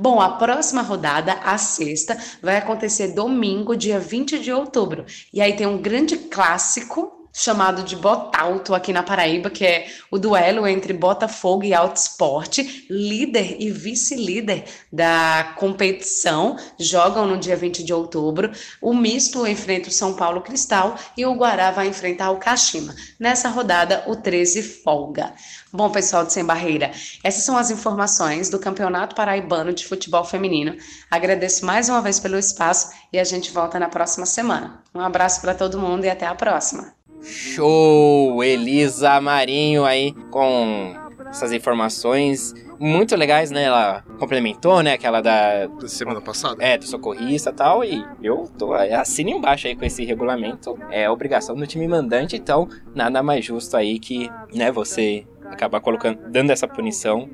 H: Bom, a próxima rodada, a sexta, vai acontecer domingo, dia 20 de outubro. E aí tem um grande clássico chamado de Botalto aqui na Paraíba, que é o duelo entre Botafogo e Alto Esporte, líder e vice-líder da competição, jogam no dia 20 de outubro. O misto enfrenta o São Paulo Cristal e o Guará vai enfrentar o Kashima. Nessa rodada, o 13 folga. Bom, pessoal de Sem Barreira, essas são as informações do Campeonato Paraibano de Futebol Feminino. Agradeço mais uma vez pelo espaço e a gente volta na próxima semana. Um abraço para todo mundo e até a próxima.
A: Show! Elisa Marinho aí com essas informações muito legais, né? Ela complementou, né? Aquela da.
B: Da semana passada?
A: É, do socorrista e tal. E eu tô assino embaixo aí com esse regulamento. É obrigação do time mandante, então nada mais justo aí que, né, você acabar colocando, dando essa punição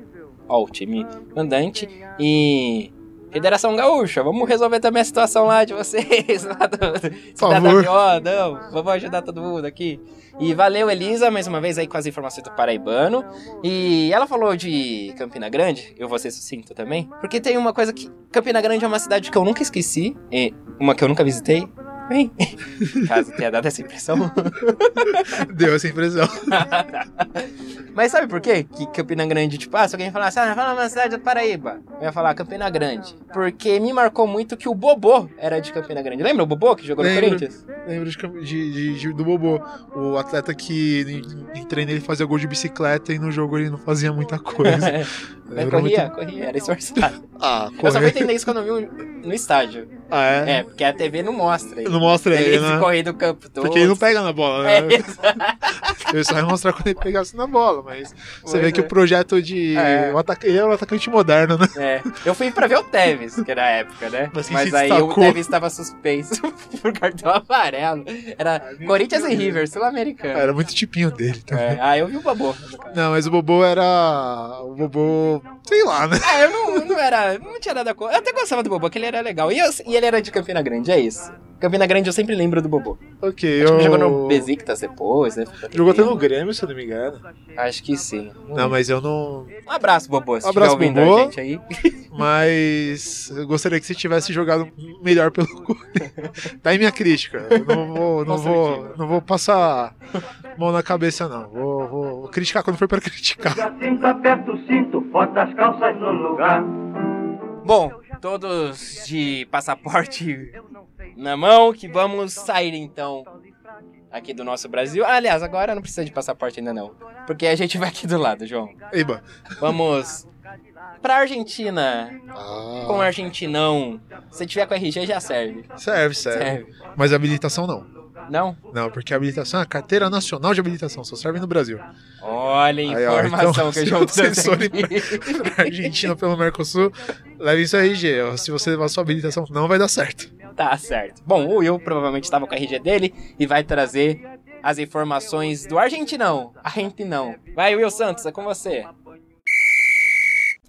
A: ao time mandante. E Federação Gaúcha, vamos resolver também a situação lá de vocês. Lá do, não, vamos ajudar todo mundo aqui. E valeu, Elisa, mais uma vez aí com as informações do Paraibano. E ela falou de Campina Grande, eu vou ser sucinto também, porque tem uma coisa que. Campina Grande é uma cidade que eu nunca esqueci, e uma que eu nunca visitei. Bem, caso tenha dado essa impressão.
B: Deu essa impressão.
A: Mas sabe por quê? Que Campina Grande, tipo, ah, se alguém falasse, ah, fala uma cidade do Paraíba, eu ia falar Campina Grande. Porque me marcou muito que o Bobô era de Campina Grande. Lembra o Bobô que jogou no
B: Lembro.
A: Corinthians?
B: Lembro de- de- de- do Bobô, o atleta que em, em treino ele fazia gol de bicicleta e no jogo ele não fazia muita coisa.
A: Mas corria,
B: muito-
A: corria, era esforçado.
B: Ah,
A: Eu só fui entender isso quando eu vi no estádio.
B: Ah, é?
A: É, porque a TV não mostra.
B: Não mostra ele,
A: ele
B: né?
A: correr do campo todo.
B: Porque ele não pega na bola,
A: É,
B: né? Eu só ia mostrar quando ele pegasse na bola, mas você
A: Pois
B: vê que
A: é.
B: o projeto de.
A: É.
B: O ataca... Ele é um atacante moderno, né?
A: É, eu fui pra ver o Tevez, que era a época, né?
B: Mas
A: Mas, aí o
B: destacou?
A: Tevez estava suspenso por cartão amarelo. Era Corinthians e River, sul-americano.
B: Era muito tipinho dele também.
A: É, ah, eu vi o Babô.
B: Não, mas o Bobô era. O Bobô. Sei lá, né?
A: Ah, eu não, não era. Não tinha nada contra. Eu até gostava do Bobô, que ele era legal. E, eu- e ele era de Campina Grande, é isso. Campina Grande eu sempre lembro do Bobô.
B: Ok,
A: Acho que
B: eu.
A: jogou no Besiktas depois, né?
B: Jogou até no Grêmio, se eu não me engano.
A: Acho que sim.
B: Não, mas eu não.
A: Um abraço, Bobô, se
B: Um abraço,
A: ouvindo
B: Bobô.
A: a gente aí.
B: Mas eu gostaria que você tivesse jogado melhor pelo. Tá aí minha crítica. Eu não vou, não vou, não vou passar mão na cabeça, não. Vou, vou- vou criticar quando for pra criticar.
D: Cinto, aperta o cinto, bota as calças no lugar.
A: Bom, todos de passaporte na mão, que vamos sair então aqui do nosso Brasil. Aliás, agora não precisa de passaporte ainda não, porque a gente vai aqui do lado, João.
B: Eba.
A: Vamos pra Argentina,
B: Ah,
A: com argentinão. Se tiver com RG já serve.
B: serve, serve,
A: Serve.
B: Mas habilitação não.
A: Não?
B: Não, porque a habilitação é a carteira nacional de habilitação, só serve no Brasil.
A: Olha a
B: Aí, ó,
A: informação
B: então,
A: que trouxe
B: forem
A: aqui.
B: Pra Argentina pelo Mercosul, leve isso aí, RG. Se você levar sua habilitação, não vai dar certo.
A: Tá certo. Bom, o Will provavelmente estava com a RG dele e vai trazer as informações do argentinão. Argentinão. Vai, Will Santos, é com você.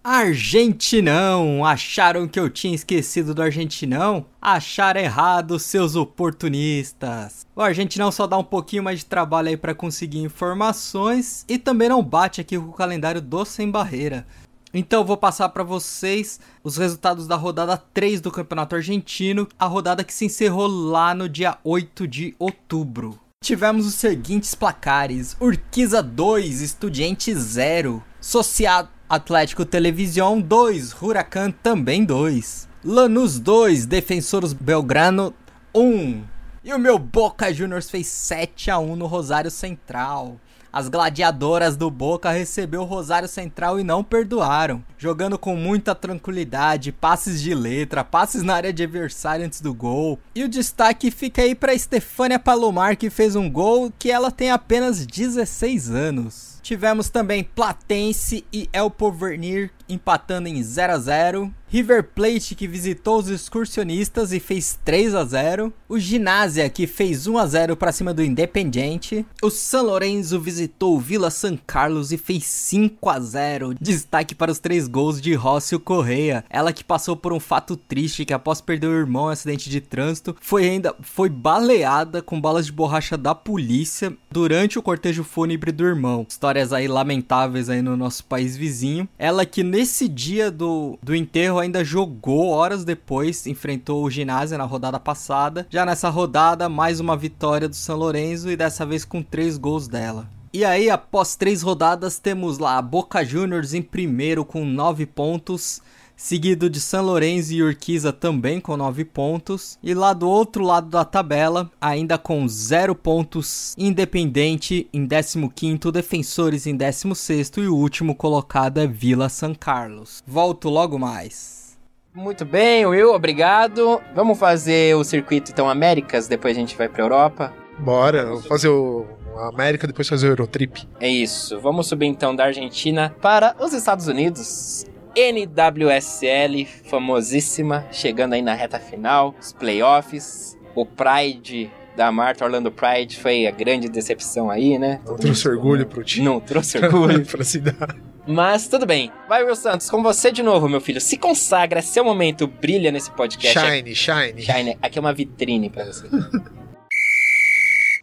I: Argentinão! Acharam que eu tinha esquecido do Argentinão? Acharam errado, seus oportunistas! O Argentinão só dá um pouquinho mais de trabalho aí pra conseguir informações e também não bate aqui com o calendário do Sem Barreira. Então vou passar para vocês os resultados da rodada 3 do Campeonato Argentino, a rodada que se encerrou lá no dia 8 de outubro. Tivemos os seguintes placares: Urquiza 2, Estudiante 0, Sociado Atlético Televisão 2, Huracan também 2, Lanús 2, Defensores Belgrano 1. E o meu Boca Juniors fez 7 a 1 no Rosário Central. As gladiadoras do Boca recebeu o Rosário Central e não perdoaram, jogando com muita tranquilidade, passes de letra, passes na área de adversário antes do gol. E o destaque fica aí para Stefania Palomar que fez um gol que ela tem apenas 16 anos. Tivemos também Platense e El Porvenir empatando em 0 a 0 River Plate que visitou os excursionistas e fez 3 a 0, o Ginásia que fez 1 a 0 para cima do Independiente, o San Lorenzo visitou o Vila San Carlos e fez 5 a 0. Destaque para os três gols de Rócio Correia, ela que passou por um fato triste que após perder o irmão em acidente de trânsito, foi ainda foi baleada com balas de borracha da polícia durante o cortejo fúnebre do irmão. Histórias aí lamentáveis aí no nosso país vizinho. Ela que nesse dia do, do enterro ainda jogou horas depois, enfrentou o Ginásio na rodada passada. Já nessa rodada, mais uma vitória do São Lourenço e dessa vez com três gols dela. E aí, após três rodadas, temos lá a Boca Juniors em primeiro com nove pontos seguido de São Lourenço e Urquiza também com 9 pontos. E lá do outro lado da tabela, ainda com 0 pontos, Independente em 15º, Defensores em 16º e o último colocado é Vila San Carlos. Volto logo mais.
A: Muito bem, Will, obrigado. Vamos fazer o circuito então Américas, depois a gente vai pra Europa.
B: Bora, vamos fazer o a América, depois fazer o Eurotrip.
A: É isso. Vamos subir então da Argentina para os Estados Unidos. NWSL, famosíssima, chegando aí na reta final, os playoffs, o Pride da Marta Orlando Pride foi a grande decepção aí, né?
B: Não trouxe orgulho pro time.
A: Não trouxe orgulho.
B: pra cidade.
A: Mas tudo bem. Vai, Will Santos, com você de novo, meu filho. Se consagra, seu momento brilha nesse podcast.
B: Shine, shine.
A: Shine. Aqui é uma vitrine pra você.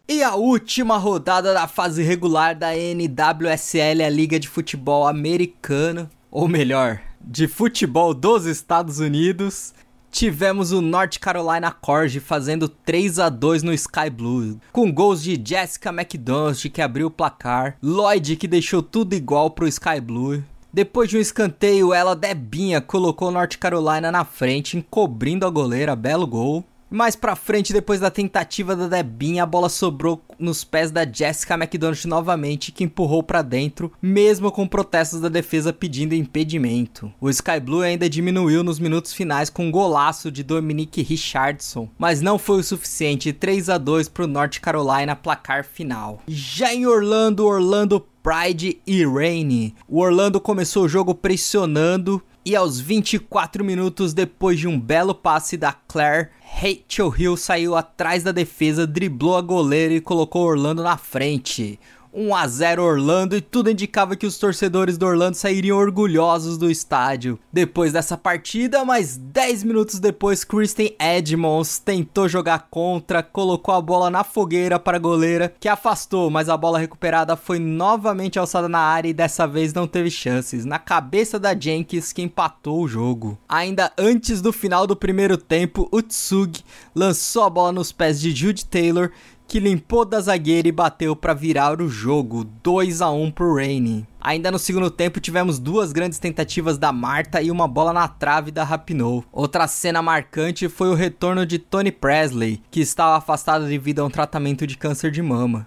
I: E a última rodada da fase regular da NWSL, a Liga de Futebol Americano, ou melhor, de futebol dos Estados Unidos, tivemos o North Carolina Corge fazendo 3 a 2 no Sky Blue, com gols de Jessica McDonald que abriu o placar, Lloyd que deixou tudo igual pro Sky Blue. Depois de um escanteio, ela Debinha colocou o North Carolina na frente, encobrindo a goleira, belo gol. Mais pra frente, depois da tentativa da Debinha, a bola sobrou nos pés da Jessica McDonald novamente, que empurrou para dentro, mesmo com protestos da defesa pedindo impedimento. O Sky Blue ainda diminuiu nos minutos finais com um golaço de Dominique Richardson, mas não foi o suficiente, 3 a 2 pro North Carolina placar final. Já em Orlando, Orlando Pride e Rainy. O Orlando começou o jogo pressionando e aos 24 minutos depois de um belo passe da Claire, Rachel Hill saiu atrás da defesa, driblou a goleira e colocou Orlando na frente. 1 a 0 Orlando e tudo indicava que os torcedores do Orlando sairiam orgulhosos do estádio. Depois dessa partida, mais 10 minutos depois, Kristen Edmonds tentou jogar contra, colocou a bola na fogueira para a goleira, que afastou, mas a bola recuperada foi novamente alçada na área e dessa vez não teve chances. Na cabeça da Jenkins, que empatou o jogo. Ainda antes do final do primeiro tempo, o Tsugi lançou a bola nos pés de Jude Taylor que limpou da zagueira e bateu para virar o jogo, 2 a 1 pro Rainy. Ainda no segundo tempo tivemos duas grandes tentativas da Marta e uma bola na trave da Rapinoe. Outra cena marcante foi o retorno de Tony Presley, que estava afastado devido a um tratamento de câncer de mama.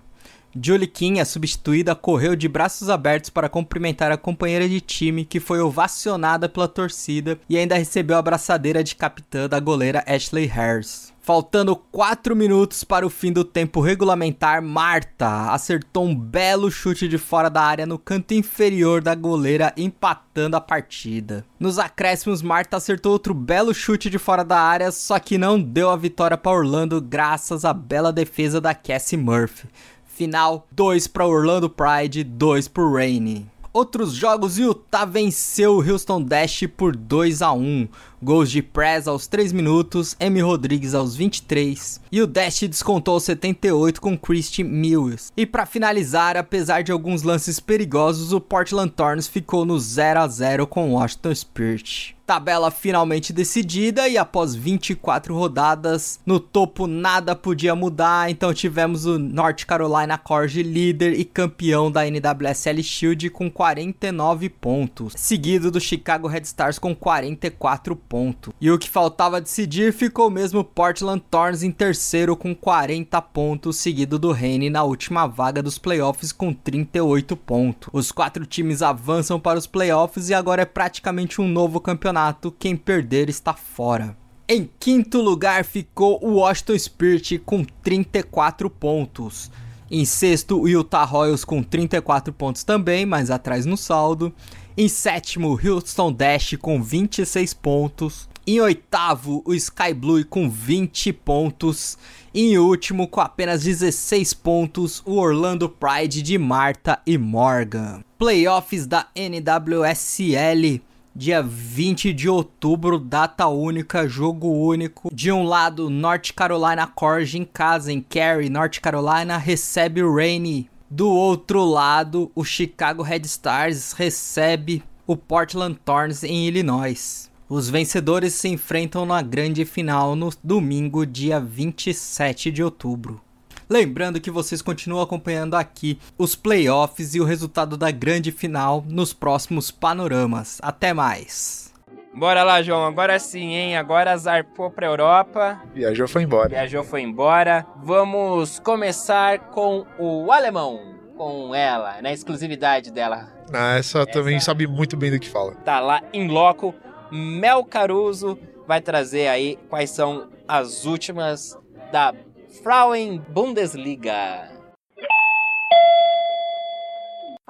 I: Julie King, a substituída, correu de braços abertos para cumprimentar a companheira de time, que foi ovacionada pela torcida e ainda recebeu a abraçadeira de capitã da goleira Ashley Harris. Faltando 4 minutos para o fim do tempo regulamentar, Marta acertou um belo chute de fora da área no canto inferior da goleira, empatando a partida. Nos acréscimos, Marta acertou outro belo chute de fora da área, só que não deu a vitória para Orlando graças à bela defesa da Cassie Murphy. Final 2 para Orlando Pride, 2 para Rainy. Outros jogos, Utah venceu o Houston Dash por 2 a 1. Gols de Prez aos 3 minutos, M. Rodrigues aos 23 e o Dash descontou 78 com Christy Mills. E para finalizar, apesar de alguns lances perigosos, o Portland Thorns ficou no 0 a 0 com o Washington Spirit. Tabela finalmente decidida e após 24 rodadas, no topo nada podia mudar, então tivemos o North Carolina Corge líder e campeão da NWSL Shield com 49 pontos, seguido do Chicago Red Stars com 44 pontos. E o que faltava decidir ficou mesmo Portland Thorns em terceiro com 40 pontos, seguido do Reine na última vaga dos playoffs com 38 pontos. Os quatro times avançam para os playoffs e agora é praticamente um novo campeonato quem perder está fora. Em quinto lugar ficou o Washington Spirit com 34 pontos. Em sexto, o Utah Royals com 34 pontos também, mas atrás no saldo. Em sétimo, Houston Dash com 26 pontos. Em oitavo, o Sky Blue com 20 pontos. Em último, com apenas 16 pontos, o Orlando Pride de Marta e Morgan. Playoffs da NWSL dia 20 de outubro, data única, jogo único. De um lado, North Carolina Corge em casa, em Cary, North Carolina, recebe o Rainy. Do outro lado, o Chicago Red Stars recebe o Portland Thorns em Illinois. Os vencedores se enfrentam na grande final no domingo, dia 27 de outubro. Lembrando que vocês continuam acompanhando aqui os playoffs e o resultado da grande final nos próximos panoramas. Até mais!
A: Bora lá, João. Agora sim, hein? Agora zarpou pra Europa.
B: Viajou, foi embora.
A: Viajou, foi embora. Vamos começar com o alemão. Com ela, na exclusividade dela.
B: Ah, essa, essa também sabe muito bem do que fala.
A: Tá lá em loco. Mel Caruso vai trazer aí quais são as últimas da Frauen Bundesliga.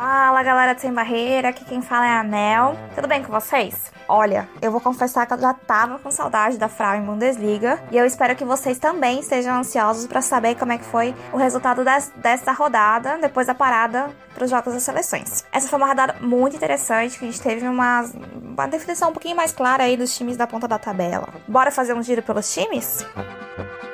J: Fala galera de Sem Barreira, aqui quem fala é a Mel. Tudo bem com vocês? Olha, eu vou confessar que eu já tava com saudade da Frauen Bundesliga e eu espero que vocês também estejam ansiosos para saber como é que foi o resultado des dessa rodada depois da parada para os jogos das seleções. Essa foi uma rodada muito interessante, que a gente teve uma, uma definição um pouquinho mais clara aí dos times da ponta da tabela. Bora fazer um giro pelos times?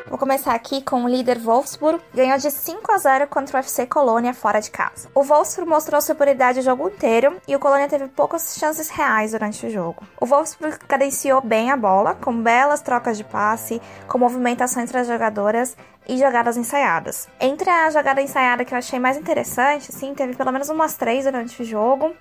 J: Vou começar aqui com o líder Wolfsburg, ganhou de 5 a 0 contra o FC Colônia fora de casa. O Wolfsburg mostrou superioridade o jogo inteiro e o Colônia teve poucas chances reais durante o jogo. O Wolfsburg cadenciou bem a bola, com belas trocas de passe, com movimentação entre as jogadoras e jogadas ensaiadas. Entre a jogada ensaiada que eu achei mais interessante, sim, teve pelo menos umas três durante o jogo,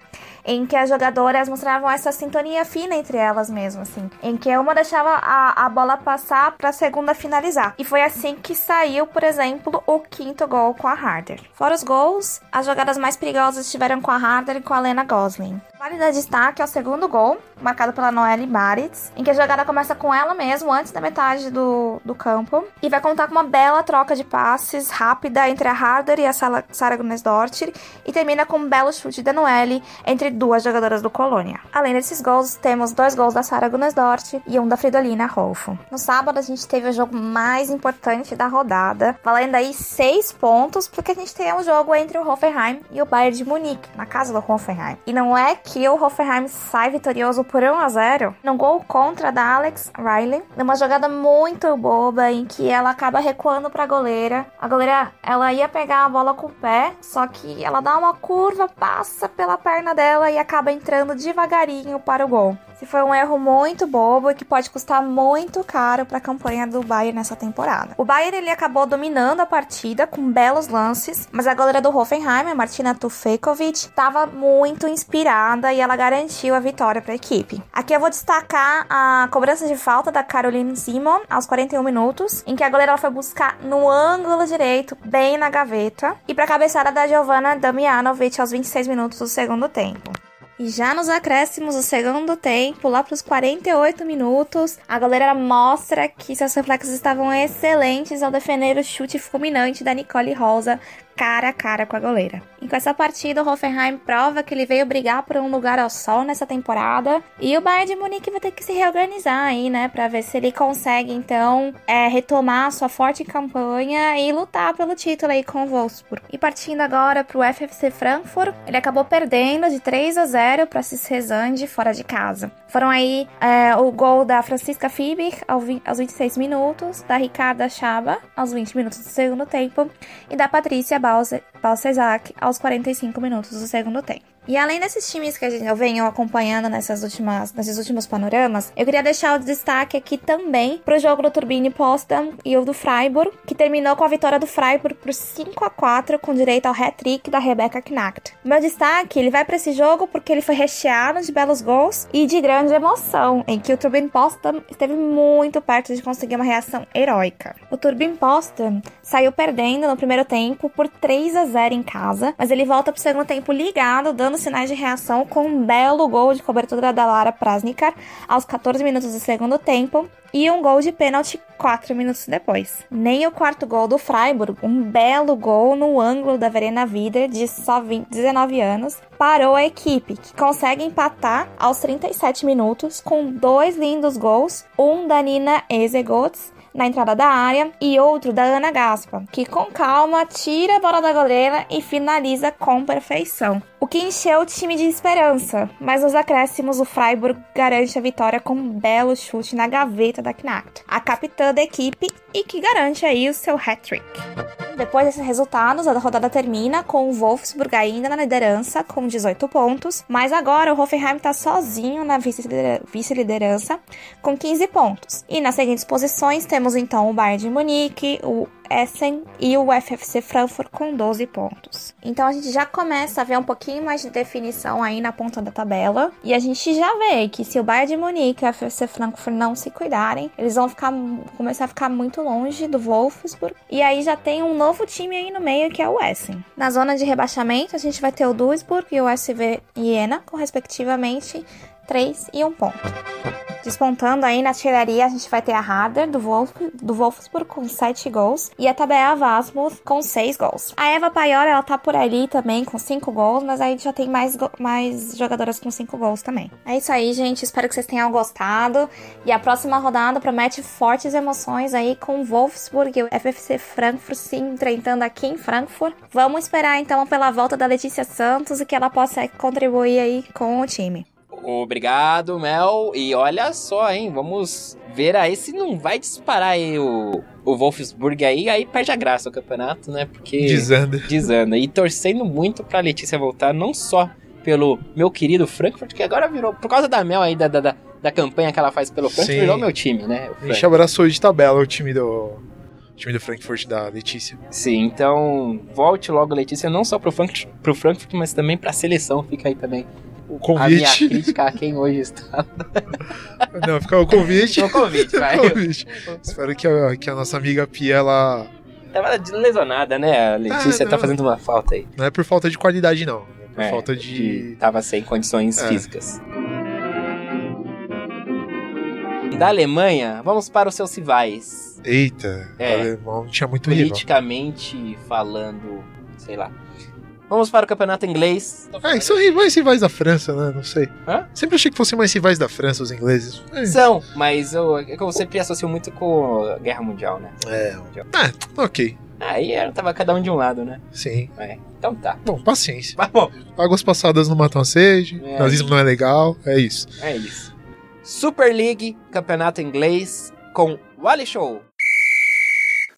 J: em que as jogadoras mostravam essa sintonia fina entre elas mesmo, assim, em que uma deixava a, a bola passar para a segunda finalizar. E foi assim que saiu, por exemplo, o quinto gol com a Harder. Fora os gols, as jogadas mais perigosas estiveram com a Harder e com a Lena Gosling. Vale dar destaque ao segundo gol, marcado pela Noelle Baritz, em que a jogada começa com ela mesmo, antes da metade do, do campo, e vai contar com uma bela troca de passes rápida entre a Harder e a Sarah Gunesdortir, e termina com um belo chute da Noelle entre duas jogadoras do Colônia. Além desses gols, temos dois gols da Sarah Gunesdortir e um da Fridolina Rolfo. No sábado, a gente teve o jogo mais importante da rodada, valendo aí seis pontos, porque a gente tem um jogo entre o Hoffenheim e o Bayern de Munique, na casa do Hoffenheim. E não é que o Hoffenheim sai vitorioso por 1 a 0 no gol contra da Alex Riley, numa jogada muito boba em que ela acaba recuando para a goleira. A goleira, ela ia pegar a bola com o pé, só que ela dá uma curva, passa pela perna dela e acaba entrando devagarinho para o gol. Se foi um erro muito bobo e que pode custar muito caro para a campanha do Bayern nessa temporada. O Bayern ele acabou dominando a partida com belos lances, mas a goleira do Hoffenheim, a Martina Tufekovic, estava muito inspirada e ela garantiu a vitória para a equipe. Aqui eu vou destacar a cobrança de falta da Caroline Simon aos 41 minutos, em que a goleira foi buscar no ângulo direito, bem na gaveta, e para a cabeçada da Giovanna Damianovic aos 26 minutos do segundo tempo. E já nos acréscimos do segundo tempo, lá para os 48 minutos, a galera mostra que seus reflexos estavam excelentes ao defender o chute fulminante da Nicole Rosa cara a cara com a goleira. E com essa partida, o Hoffenheim prova que ele veio brigar por um lugar ao sol nessa temporada. E o Bayern de Munique vai ter que se reorganizar aí, né? Pra ver se ele consegue, então, é, retomar sua forte campanha e lutar pelo título aí com o Wolfsburg. E partindo agora pro FFC Frankfurt, ele acabou perdendo de 3 a 0 para Cis Rezande fora de casa. Foram aí é, o gol da Francisca Fibich aos 26 minutos, da Ricarda Chaba aos 20 minutos do segundo tempo e da Patrícia Balcezac aos 45 minutos do segundo tempo. E além desses times que eu venho acompanhando nessas últimas, nesses últimos panoramas, eu queria deixar o destaque aqui também pro jogo do Turbine Potsdam e o do Freiburg, que terminou com a vitória do Freiburg por 5 a 4 com direito ao hat-trick da Rebecca Knacht. Meu destaque, ele vai para esse jogo porque ele foi recheado de belos gols e de grande emoção, em que o Turbine Potsdam esteve muito perto de conseguir uma reação heróica. O Turbine Potsdam saiu perdendo no primeiro tempo por 3 a 0 em casa, mas ele volta pro segundo tempo ligado, dando sinais de reação com um belo gol de cobertura da Lara Prasnikar aos 14 minutos do segundo tempo e um gol de pênalti 4 minutos depois. Nem o quarto gol do Freiburg, um belo gol no ângulo da Verena Vida, de só 20, 19 anos, parou a equipe, que consegue empatar aos 37 minutos com dois lindos gols, um da Nina Ezegots na entrada da área e outro da Ana Gaspa, que com calma tira a bola da goleira e finaliza com perfeição. O que encheu o time de esperança, mas nos acréscimos o Freiburg garante a vitória com um belo chute na gaveta da Knacht, a capitã da equipe e que garante aí o seu hat-trick. Depois desses resultados, a rodada termina com o Wolfsburg ainda na liderança com 18 pontos, mas agora o Hoffenheim está sozinho na vice-liderança com 15 pontos. E nas seguintes posições temos então o Bayern de Munique, o Essen e o FFC Frankfurt com 12 pontos. Então a gente já começa a ver um pouquinho mais de definição aí na ponta da tabela e a gente já vê que se o Bayern de Munique e o FFC Frankfurt não se cuidarem, eles vão ficar começar a ficar muito longe do Wolfsburg e aí já tem um novo time aí no meio que é o Essen. Na zona de rebaixamento a gente vai ter o Duisburg e o SV Jena com respectivamente 3 e 1 ponto. Despontando aí na artilharia, a gente vai ter a Harder do, Wolf, do Wolfsburg com 7 gols e a Tabea Vasmuth com 6 gols. A Eva Paior, ela tá por ali também com 5 gols, mas aí já tem mais, mais jogadoras com 5 gols também. É isso aí, gente. Espero que vocês tenham gostado. E a próxima rodada promete fortes emoções aí com o Wolfsburg e o FFC Frankfurt se enfrentando aqui em Frankfurt. Vamos esperar então pela volta da Letícia Santos e que ela possa contribuir aí com o time.
A: Obrigado, Mel. E olha só, hein? Vamos ver aí se não vai disparar aí o, o Wolfsburg aí, aí perde a graça o campeonato, né? Porque.
B: Desanda.
A: Desanda. E torcendo muito pra Letícia voltar, não só pelo meu querido Frankfurt, que agora virou, por causa da Mel aí, da, da, da campanha que ela faz pelo Frankfurt, Sim. virou meu time, né?
B: A gente abraçou de tabela o time do. O time do Frankfurt da Letícia.
A: Sim, então volte logo, Letícia, não só pro Frankfurt, pro Frankfurt mas também pra seleção. Fica aí também
B: o convite. A
A: minha crítica a quem hoje está.
B: Não, fica o convite.
A: o convite, vai.
B: O convite. Espero que a, que a nossa amiga Pia, ela.
A: Tava lesionada, né? A Letícia ah, tá fazendo uma falta aí.
B: Não é por falta de qualidade, não. É por é, falta de.
A: de. Tava sem condições é. físicas. Da Alemanha, vamos para os seus rivais.
B: Eita, é, o alemão tinha muito
A: Politicamente
B: rival.
A: falando, sei lá. Vamos para o campeonato inglês.
B: É, são mais rivais da França, né? Não sei. Hã? Sempre achei que fossem mais rivais da França, os ingleses.
A: É. São, mas eu, eu sempre associo muito com a Guerra Mundial, né?
B: É, mundial. é ok.
A: Aí era, tava cada um de um lado, né?
B: Sim.
A: É, então tá.
B: Bom, paciência.
A: Mas bom.
B: Águas passadas não matam a sede, é, nazismo não é legal, é isso.
A: É isso. Super League, campeonato inglês, com Wally Show.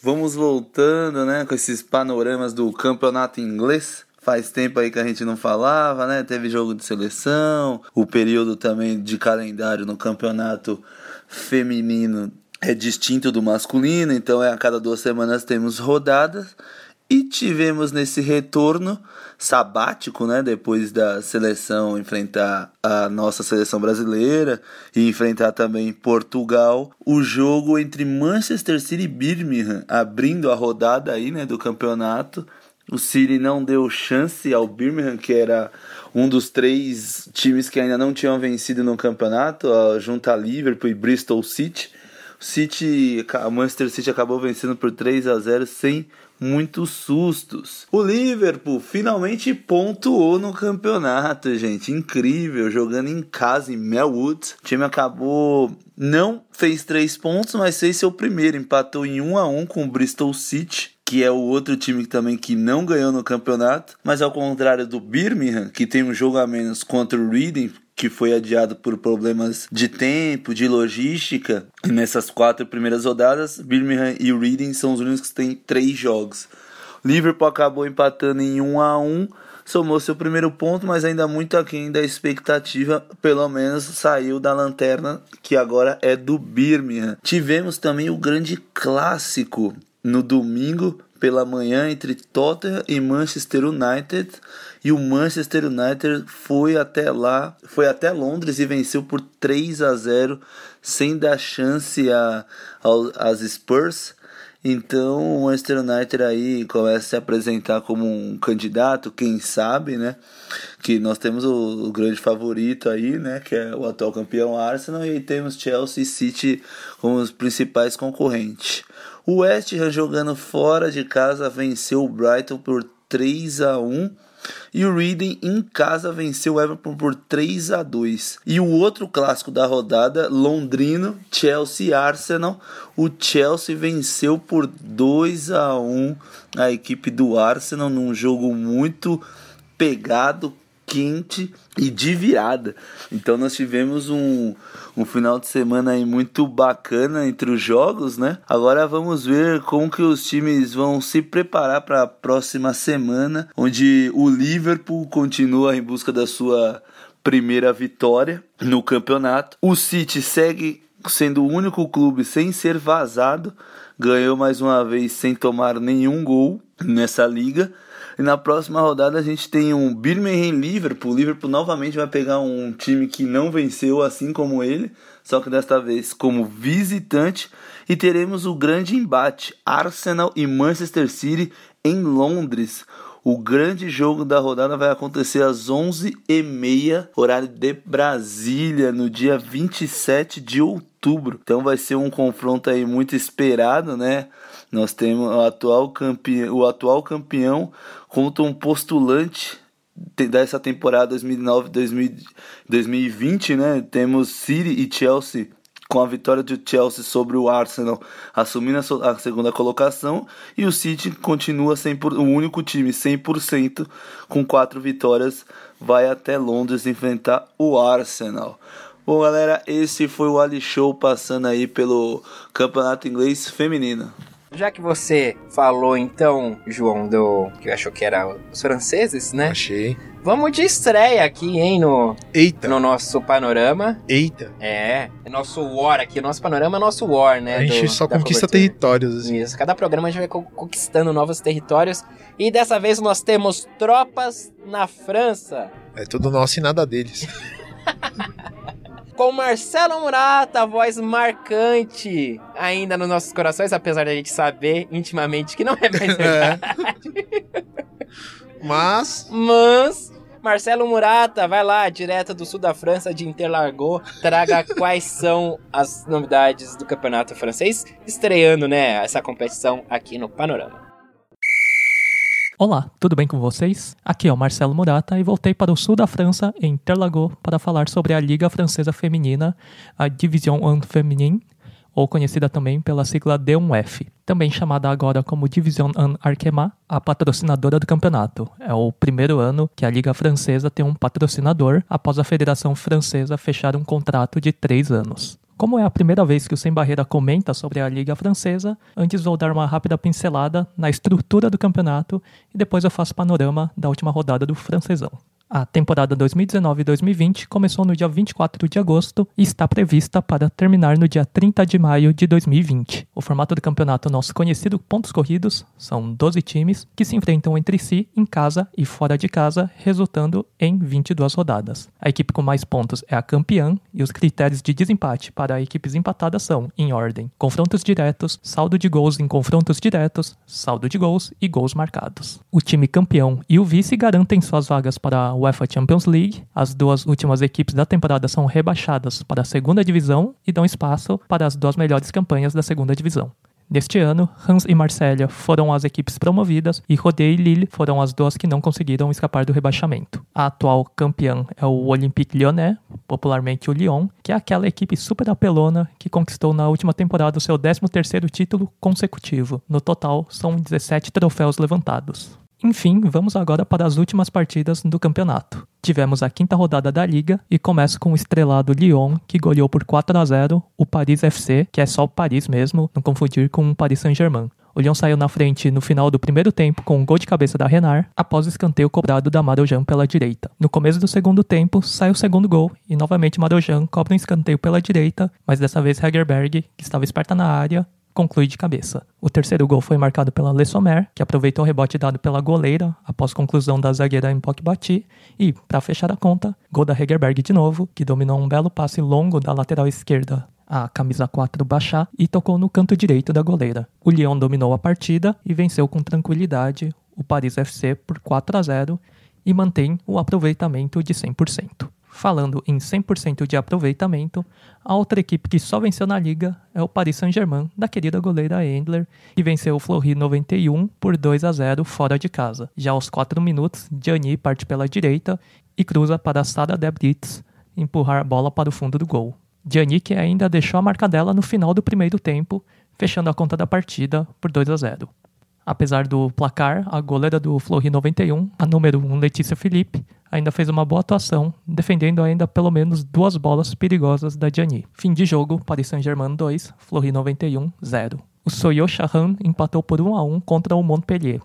F: Vamos voltando, né, com esses panoramas do campeonato inglês. Faz tempo aí que a gente não falava, né? Teve jogo de seleção, o período também de calendário no campeonato feminino é distinto do masculino, então é a cada duas semanas temos rodadas. E tivemos nesse retorno sabático, né, depois da seleção enfrentar a nossa seleção brasileira e enfrentar também Portugal, o jogo entre Manchester City e Birmingham, abrindo a rodada aí, né, do campeonato. O City não deu chance ao Birmingham, que era um dos três times que ainda não tinham vencido no campeonato, junto a Liverpool e Bristol City. O City, o Manchester City acabou vencendo por 3 a 0 sem muitos sustos. O Liverpool finalmente pontuou no campeonato, gente. Incrível, jogando em casa em Melwood. O time acabou não fez três pontos, mas fez seu primeiro, empatou em 1 a 1 com o Bristol City que é o outro time também que não ganhou no campeonato, mas ao contrário do Birmingham, que tem um jogo a menos contra o Reading, que foi adiado por problemas de tempo, de logística. E nessas quatro primeiras rodadas, Birmingham e Reading são os únicos que têm três jogos. Liverpool acabou empatando em 1 a 1 somou seu primeiro ponto, mas ainda muito aquém da expectativa, pelo menos saiu da lanterna, que agora é do Birmingham. Tivemos também o grande clássico no domingo pela manhã entre Tottenham e Manchester United e o Manchester United foi até lá, foi até Londres e venceu por 3 a 0 sem dar chance a, às Spurs. Então o Manchester United aí começa a se apresentar como um candidato, quem sabe, né? Que nós temos o, o, grande favorito aí, né? Que é o atual campeão Arsenal, e temos Chelsea e City como os principais concorrentes. O West Ham jogando fora de casa venceu o Brighton por 3 a 1 e o Reading em casa venceu o Everton por 3 a 2. E o outro clássico da rodada, londrino, Chelsea Arsenal, o Chelsea venceu por 2 a 1 a equipe do Arsenal num jogo muito pegado, quente e de virada. Então nós tivemos um, um final de semana aí muito bacana entre os jogos, né? Agora vamos ver como que os times vão se preparar para a próxima semana, onde o Liverpool continua em busca da sua primeira vitória no campeonato. O City segue sendo o único clube sem ser vazado, ganhou mais uma vez sem tomar nenhum gol nessa liga. E na próxima rodada a gente tem um Birmingham Liverpool. O Liverpool novamente vai pegar um time que não venceu, assim como ele, só que desta vez como visitante. E teremos o grande embate: Arsenal e Manchester City em Londres. O grande jogo da rodada vai acontecer às 11h30, horário de Brasília, no dia 27 de outubro. Então vai ser um confronto aí muito esperado, né? Nós temos o atual campeão, o atual campeão contra um postulante dessa temporada 2009-2020, né? Temos City e Chelsea com a vitória do Chelsea sobre o Arsenal assumindo a, segunda colocação e o City continua 100%, o único time 100% com quatro vitórias vai até Londres enfrentar o Arsenal. Bom, galera, esse foi o Ali Show passando aí pelo Campeonato Inglês Feminino.
A: Já que você falou então, João, do que achou que era os franceses, né?
B: Achei.
A: Vamos de estreia aqui, hein, no
B: Eita.
A: no nosso panorama.
B: Eita.
A: É, é nosso war aqui, nosso panorama é nosso war, né?
B: A gente
A: do,
B: só conquista
A: cobertura.
B: territórios. Assim.
A: Isso, cada programa a gente vai co- conquistando novos territórios. E dessa vez nós temos tropas na França.
B: É tudo nosso e nada deles.
A: Com Marcelo Murata, a voz marcante ainda nos nossos corações, apesar da gente saber intimamente que não é mais verdade.
B: Mas
A: Mas Marcelo Murata, vai lá, direto do sul da França, de Interlagos, traga quais são as novidades do campeonato francês, estreando, né, essa competição aqui no Panorama.
K: Olá, tudo bem com vocês? Aqui é o Marcelo Murata e voltei para o sul da França, em Interlagos, para falar sobre a Liga Francesa Feminina, a Division 1 Féminine, ou conhecida também pela sigla D1F, também chamada agora como Division 1 Arkema, a patrocinadora do campeonato. É o primeiro ano que a Liga Francesa tem um patrocinador após a Federação Francesa fechar um contrato de três anos. Como é a primeira vez que o Sem Barreira comenta sobre a Liga Francesa, antes vou dar uma rápida pincelada na estrutura do campeonato e depois eu faço panorama da última rodada do Francesão. A temporada 2019-2020 começou no dia 24 de agosto e está prevista para terminar no dia 30 de maio de 2020. O formato do campeonato nosso conhecido pontos corridos são 12 times que se enfrentam entre si em casa e fora de casa, resultando em 22 rodadas. A equipe com mais pontos é a campeã e os critérios de desempate para equipes empatadas são, em ordem, confrontos diretos, saldo de gols em confrontos diretos, saldo de gols e gols marcados. O time campeão e o vice garantem suas vagas para UEFA Champions League. As duas últimas equipes da temporada são rebaixadas para a segunda divisão e dão espaço para as duas melhores campanhas da segunda divisão. Neste ano, Hans e Marselha foram as equipes promovidas e Rodé e Lille foram as duas que não conseguiram escapar do rebaixamento. A atual campeã é o Olympique Lyonnais, popularmente o Lyon, que é aquela equipe super apelona que conquistou na última temporada o seu 13º título consecutivo. No total, são 17 troféus levantados. Enfim, vamos agora para as últimas partidas do campeonato. Tivemos a quinta rodada da Liga e começa com o estrelado Lyon, que goleou por 4 a 0 o Paris FC, que é só o Paris mesmo, não confundir com o Paris Saint-Germain. O Lyon saiu na frente no final do primeiro tempo com um gol de cabeça da Renard, após o escanteio cobrado da Marojan pela direita. No começo do segundo tempo, sai o segundo gol e novamente Marojan cobra um escanteio pela direita, mas dessa vez Hegerberg, que estava esperta na área, conclui de cabeça. O terceiro gol foi marcado pela Le Sommer, que aproveitou o rebote dado pela goleira após conclusão da zagueira Mpok Bati. E, para fechar a conta, gol da Hegerberg de novo, que dominou um belo passe longo da lateral esquerda a camisa 4 Bachá e tocou no canto direito da goleira. O Lyon dominou a partida e venceu com tranquilidade o Paris FC por 4 a 0 e mantém o aproveitamento de 100%. Falando em 100% de aproveitamento, a outra equipe que só venceu na liga é o Paris Saint-Germain, da querida goleira Endler, que venceu o Fleury 91 por 2 a 0 fora de casa. Já aos 4 minutos, Gianni parte pela direita e cruza para Sara Debritz empurrar a bola para o fundo do gol. Gianni que ainda deixou a marca dela no final do primeiro tempo, fechando a conta da partida por 2 a 0. Apesar do placar, a goleira do Fleury 91, a número 1 Letícia Felipe, ainda fez uma boa atuação, defendendo ainda pelo menos duas bolas perigosas da Gianni. Fim de jogo, Paris Saint-Germain 2, Fleury 91 0. O Soyo Shahan empatou por 1 a 1 contra o Montpellier.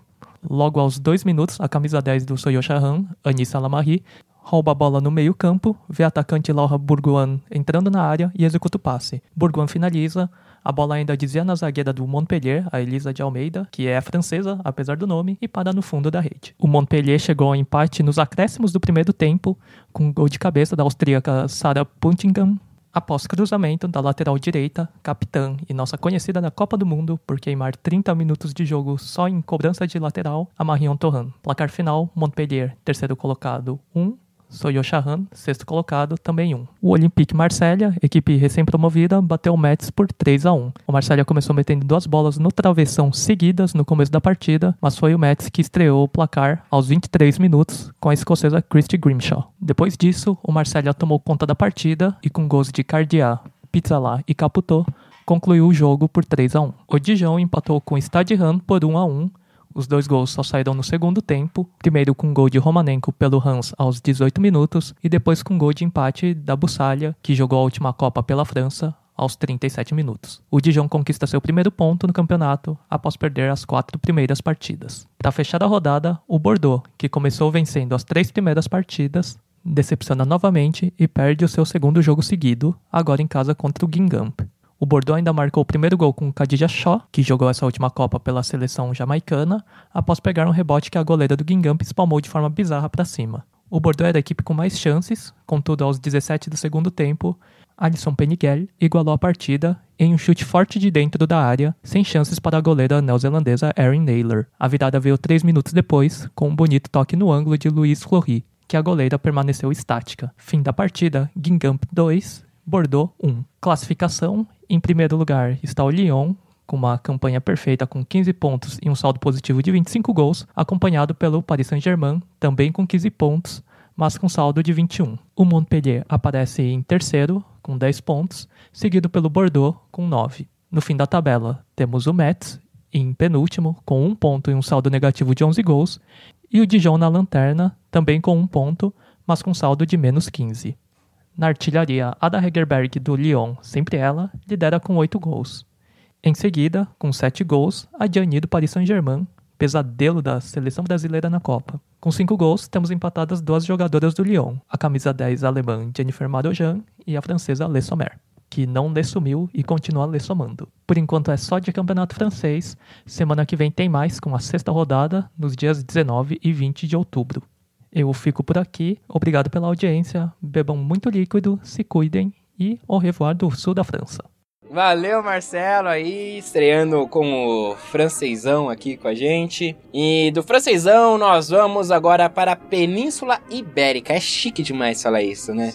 K: Logo aos dois minutos, a camisa 10 do Soyo Shahan, Anissa Lamari, rouba a bola no meio campo, vê atacante Laura Bourguin entrando na área e executa o passe. Bourguin finaliza, a bola ainda dizia na zagueira do Montpellier, a Elisa de Almeida, que é francesa, apesar do nome, e para no fundo da rede. O Montpellier chegou ao empate nos acréscimos do primeiro tempo, com um gol de cabeça da austríaca Sarah Puntingham, após cruzamento da lateral direita, capitã e nossa conhecida na Copa do Mundo por queimar 30 minutos de jogo só em cobrança de lateral, a Marion Torran. Placar final, Montpellier, terceiro colocado, 1, Soyo Shahan, sexto colocado, também um. O Olympique Marselha, equipe recém-promovida, bateu o Metz por 3 a 1 O Marselha começou metendo duas bolas no travessão seguidas no começo da partida, mas foi o Metz que estreou o placar aos 23 minutos com a escocesa Christy Grimshaw. Depois disso, o Marselha tomou conta da partida e com gols de Cardiá, Pizzalá e Caputo, concluiu o jogo por 3 a 1 O Dijon empatou com o Stade Rennes por 1 a 1 os dois gols só saíram no segundo tempo, primeiro com um gol de Romanenko pelo Hans aos 18 minutos e depois com um gol de empate da Bussalha, que jogou a última Copa pela França, aos 37 minutos. O Dijon conquista seu primeiro ponto no campeonato após perder as quatro primeiras partidas. Para fechar a rodada, o Bordeaux, que começou vencendo as três primeiras partidas, decepciona novamente e perde o seu segundo jogo seguido, agora em casa contra o Guingamp. O Bordeaux ainda marcou o primeiro gol com Khadija Shaw, que jogou essa última Copa pela seleção jamaicana, após pegar um rebote que a goleira do Guingamp espalmou de forma bizarra para cima. O Bordeaux era a equipe com mais chances, contudo aos 17 do segundo tempo, Alisson Peniguel igualou a partida em um chute forte de dentro da área, sem chances para a goleira neozelandesa Erin Naylor. A virada veio três minutos depois, com um bonito toque no ângulo de Luiz Fleury, que a goleira permaneceu estática. Fim da partida, Guingamp 2, Bordeaux 1. Classificação: em primeiro lugar está o Lyon, com uma campanha perfeita com 15 pontos e um saldo positivo de 25 gols, acompanhado pelo Paris Saint-Germain, também com 15 pontos, mas com saldo de 21. O Montpellier aparece em terceiro, com 10 pontos, seguido pelo Bordeaux, com 9. No fim da tabela, temos o Metz, em penúltimo, com 1 ponto e um saldo negativo de 11 gols, e o Dijon na lanterna, também com 1 ponto, mas com saldo de menos 15. Na artilharia, Ada Hegerberg do Lyon, sempre ela, lidera com 8 gols. Em seguida, com 7 gols, a Gianni do Paris Saint-Germain, pesadelo da seleção brasileira na Copa. Com 5 gols, temos empatadas duas jogadoras do Lyon, a camisa 10 alemã Jennifer Marojan e a francesa Le Sommer, que não lhe sumiu e continua lhe somando. Por enquanto é só de campeonato francês, semana que vem tem mais com a sexta rodada, nos dias 19 e 20 de outubro. Eu fico por aqui. Obrigado pela audiência. Bebam muito líquido, se cuidem e au revoir do sul da França.
A: Valeu, Marcelo, aí, estreando com o francesão aqui com a gente. E do francesão, nós vamos agora para a Península Ibérica. É chique demais falar isso, né?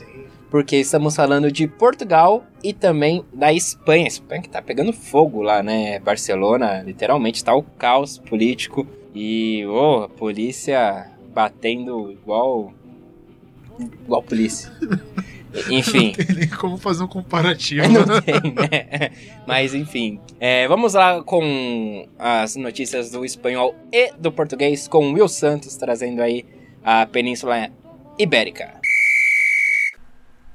A: Porque estamos falando de Portugal e também da Espanha. Espanha que tá pegando fogo lá, né? Barcelona, literalmente, tá o caos político. E, oh, a polícia batendo igual. igual polícia. Enfim.
B: Não tem nem como fazer um comparativo.
A: Não tem, né? Mas enfim. É, vamos lá com as notícias do espanhol e do português, com Will Santos trazendo aí a Península Ibérica.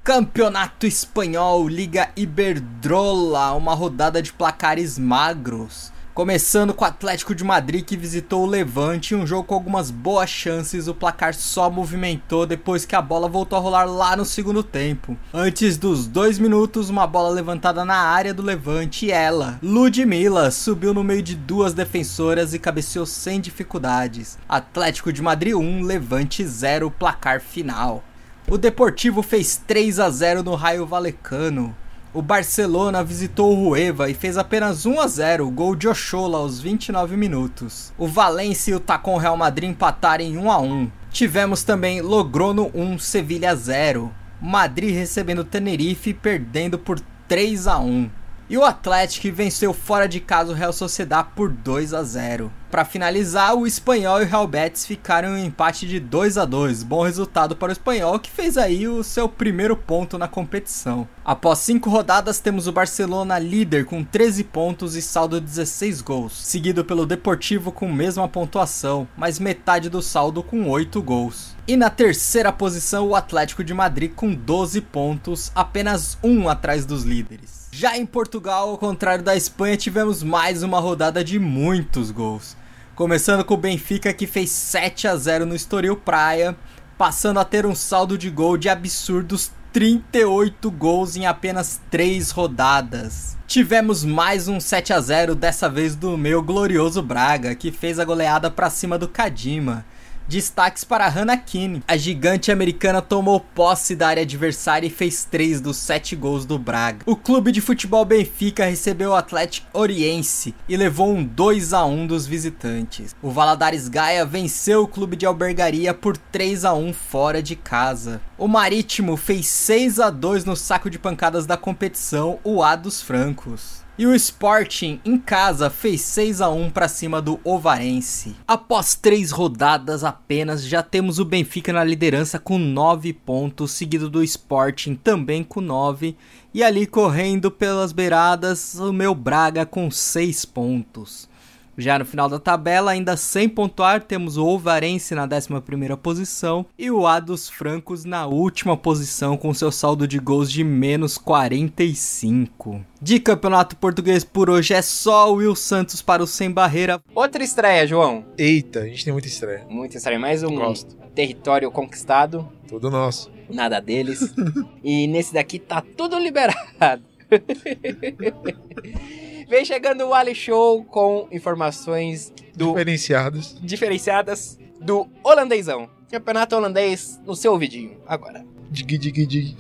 I: Campeonato Espanhol, Liga Iberdrola, uma rodada de placares magros. Começando com o Atlético de Madrid que visitou o Levante, um jogo com algumas boas chances, o placar só movimentou depois que a bola voltou a rolar lá no segundo tempo. Antes dos dois minutos, uma bola levantada na área do Levante e ela, Ludmilla, subiu no meio de duas defensoras e cabeceou sem dificuldades. Atlético de Madrid 1, Levante 0, placar final. O Deportivo fez 3 a 0 no Raio Valecano. O Barcelona visitou o Rueva e fez apenas 1 a 0, gol de Ochola aos 29 minutos. O Valência e o Tacon Real Madrid empataram em 1 a 1. Tivemos também Logrono 1, Sevilha 0. Madrid recebendo o Tenerife perdendo por 3 a 1. E o Atlético venceu fora de casa o Real Sociedad por 2 a 0. Para finalizar, o Espanhol e o Real Betis ficaram em um empate de 2 a 2. Bom resultado para o Espanhol, que fez aí o seu primeiro ponto na competição. Após cinco rodadas, temos o Barcelona líder com 13 pontos e saldo de 16 gols, seguido pelo Deportivo com mesma pontuação, mas metade do saldo com 8 gols. E na terceira posição, o Atlético de Madrid com 12 pontos, apenas um atrás dos líderes. Já em Portugal, ao contrário da Espanha, tivemos mais uma rodada de muitos gols. Começando com o Benfica que fez 7 a 0 no Estoril Praia, passando a ter um saldo de gol de absurdos 38 gols em apenas 3 rodadas. Tivemos mais um 7 a 0 dessa vez do meu glorioso Braga, que fez a goleada para cima do Kadima. Destaques para Hannah Keane. A gigante americana tomou posse da área adversária e fez 3 dos 7 gols do Braga. O clube de futebol Benfica recebeu o Atlético Oriense e levou um 2 a 1 dos visitantes. O Valadares Gaia venceu o clube de albergaria por 3 a 1 fora de casa. O Marítimo fez 6 a 2 no saco de pancadas da competição, o A dos Francos. E o Sporting em casa fez 6 a 1 para cima do Ovarense. Após três rodadas apenas, já temos o Benfica na liderança com 9 pontos, seguido do Sporting também com 9, e ali correndo pelas beiradas o meu Braga com 6 pontos. Já no final da tabela, ainda sem pontuar, temos o Ovarense na 11ª posição e o A dos Francos na última posição com seu saldo de gols de menos 45. De Campeonato Português por hoje é só o Will Santos para o Sem Barreira.
A: Outra estreia, João.
B: Eita, a gente tem muita estreia.
A: Muita estreia, mais um
B: Gosto.
A: território conquistado,
B: Tudo nosso.
A: nada deles. e nesse daqui tá tudo liberado. Vem chegando o Ali Show com informações do
B: Diferenciados.
A: diferenciadas do holandêsão. Campeonato holandês no seu ouvidinho, agora.
B: Dig, dig, dig.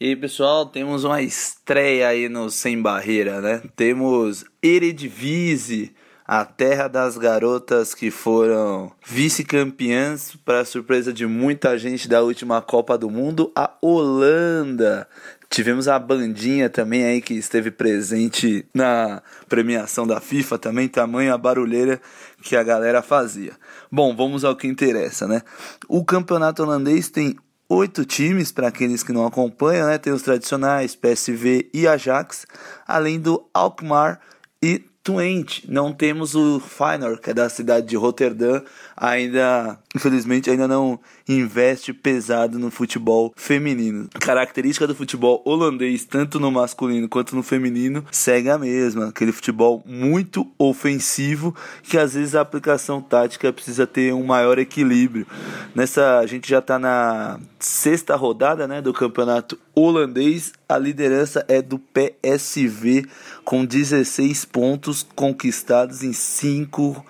F: E aí, pessoal, temos uma estreia aí no Sem Barreira, né? Temos Eredivisie, a terra das garotas que foram vice-campeãs, para surpresa de muita gente da última Copa do Mundo, a Holanda. Tivemos a bandinha também aí que esteve presente na premiação da FIFA também, tamanho a barulheira que a galera fazia. Bom, vamos ao que interessa, né? O campeonato holandês tem oito times, para aqueles que não acompanham, né? Tem os tradicionais, PSV e Ajax, além do Alkmaar e Twente. Não temos o Feyenoord, que é da cidade de Rotterdam, ainda, infelizmente, ainda não investe pesado no futebol feminino. Característica do futebol holandês, tanto no masculino quanto no feminino, segue a mesma. Aquele futebol muito ofensivo, que às vezes a aplicação tática precisa ter um maior equilíbrio. Nessa, a gente já está na sexta rodada, né, do campeonato holandês. A liderança é do PSV com 16 pontos conquistados em 5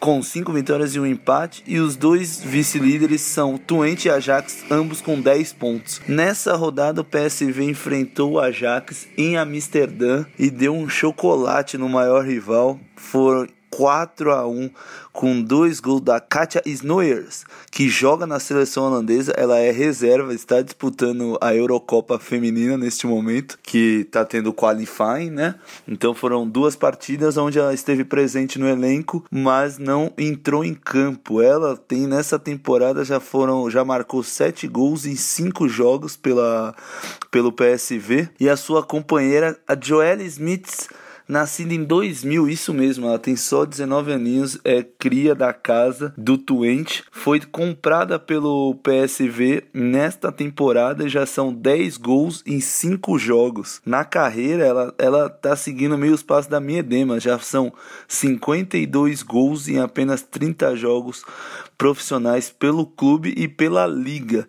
F: com cinco vitórias e um empate, e os dois vice-líderes são Twente e Ajax, ambos com 10 pontos. Nessa rodada, o PSV enfrentou o Ajax em Amsterdã e deu um chocolate no maior rival. Foram 4 a 1 com dois gols da Katia Snoers, que joga na seleção holandesa. Ela é reserva, está disputando a Eurocopa feminina neste momento, que está tendo qualifying, né? Então foram duas partidas onde ela esteve presente no elenco, mas não entrou em campo. Ela tem nessa temporada já foram já marcou sete gols em cinco jogos pela pelo PSV e a sua companheira a Joelle Smith nascida em 2000, isso mesmo, ela tem só 19 aninhos, é cria da casa do Twente, foi comprada pelo PSV nesta temporada, já são 10 gols em 5 jogos. Na carreira, ela, ela tá seguindo meio os passos da minha edema, já são 52 gols em apenas 30 jogos profissionais pelo clube e pela liga.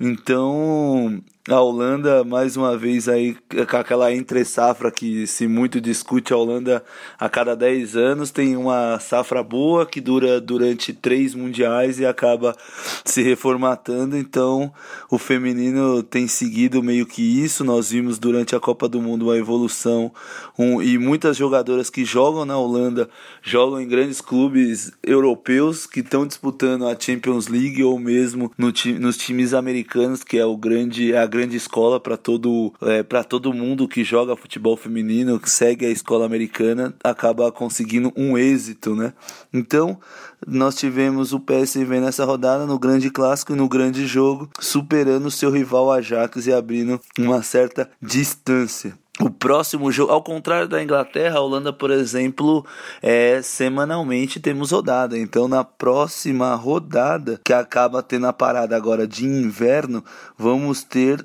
F: Então, a Holanda, mais uma vez, aí, com aquela entre safra que se muito discute, a Holanda a cada 10 anos tem uma safra boa que dura durante três mundiais e acaba se reformatando. Então, o feminino tem seguido meio que isso. Nós vimos durante a Copa do Mundo uma evolução um, e muitas jogadoras que jogam na Holanda jogam em grandes clubes europeus que estão disputando a Champions League ou mesmo no, nos times americanos, que é o grande. A grande escola para todo é, para todo mundo que joga futebol feminino, que segue a escola americana, acaba conseguindo um êxito, né? Então, nós tivemos o PSV nessa rodada no grande clássico e no grande jogo, superando seu rival Ajax e abrindo uma certa distância. O próximo jogo, ao contrário da Inglaterra, a Holanda, por exemplo, é semanalmente temos rodada. Então, na próxima rodada, que acaba tendo a parada agora de inverno, vamos ter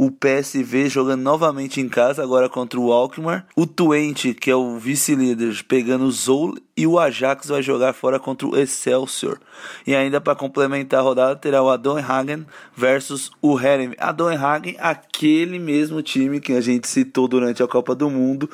F: o PSV jogando novamente em casa, agora contra o Alkmaar. O Twente, que é o vice-líder, pegando o Zoul. E o Ajax vai jogar fora contra o Excelsior. E ainda para complementar a rodada, terá o Adonhagen versus o Herem. Adonhagen, aquele mesmo time que a gente citou durante a Copa do Mundo,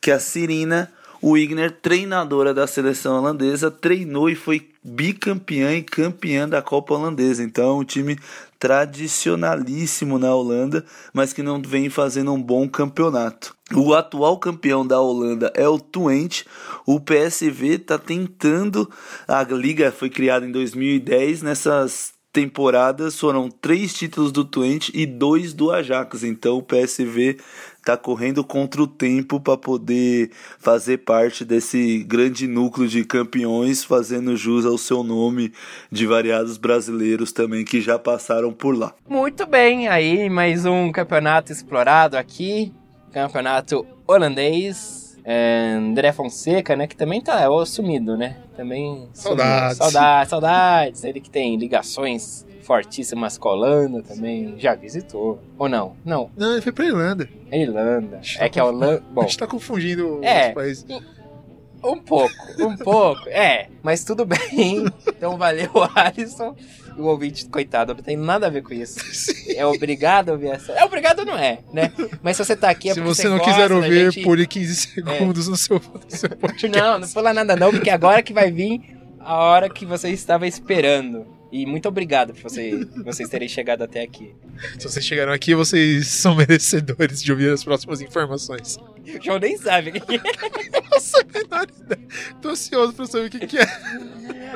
F: que a Cirina o Igner, treinadora da seleção holandesa, treinou e foi bicampeã e campeã da Copa Holandesa. Então, um time tradicionalíssimo na Holanda, mas que não vem fazendo um bom campeonato. O atual campeão da Holanda é o Twente. O PSV está tentando. A liga foi criada em 2010. Nessas temporadas foram três títulos do Twente e dois do Ajax. Então o PSV está correndo contra o tempo para poder fazer parte desse grande núcleo de campeões, fazendo jus ao seu nome de variados brasileiros também que já passaram por lá.
A: Muito bem, aí mais um campeonato explorado aqui, campeonato holandês. É, André Fonseca, né, que também tá sumido, né? Também
B: saudades.
A: Saudades, saudades. Ele que tem ligações fortíssimas Holanda também. Já visitou. Ou não? Não.
B: Não, ele foi pra Irlanda.
A: É Irlanda.
B: Tá
A: é que a Holanda. Bom.
B: A gente tá confundindo
A: é,
B: os países.
A: Um pouco, um pouco. É, mas tudo bem. Então valeu, Alisson. O ouvinte, coitado, não tem nada a ver com isso. Sim. É obrigado a ouvir essa. É obrigado, não é, né? Mas se você tá aqui é
B: Se você não
A: gosta
B: quiser ouvir,
A: gente...
B: pule 15 segundos é. no, seu, no seu podcast.
A: Não, não pula nada não, porque agora que vai vir a hora que você estava esperando. E muito obrigado por você, vocês terem chegado até aqui.
B: Se vocês chegaram aqui, vocês são merecedores de ouvir as próximas informações.
A: O João nem sabe o que é.
B: Nossa, menor ideia. Tô ansioso pra saber o que, que é.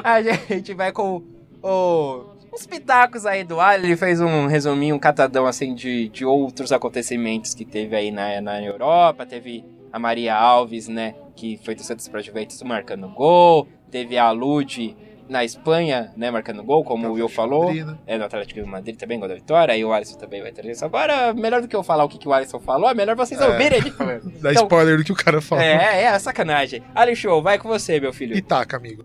A: A gente vai com o, uns pitacos aí do Alho. Ele fez um resuminho, um catadão assim de, de outros acontecimentos que teve aí na, na Europa. Teve a Maria Alves, né? Que foi do Santos pra Juventus marcando gol. Teve a Lud na Espanha, né, marcando gol, como o Will falou.
B: Madrid, né?
A: É, no Atlético de Madrid também, gol da vitória. E o Alisson também vai ter isso. Agora, melhor do que eu falar o que, que o Alisson falou, é melhor vocês
B: É.
A: ouvirem ele.
B: Dá
A: Então,
B: spoiler do que o cara fala.
A: É, é, sacanagem. Ali Show, vai com você, meu filho.
B: E taca, amigo.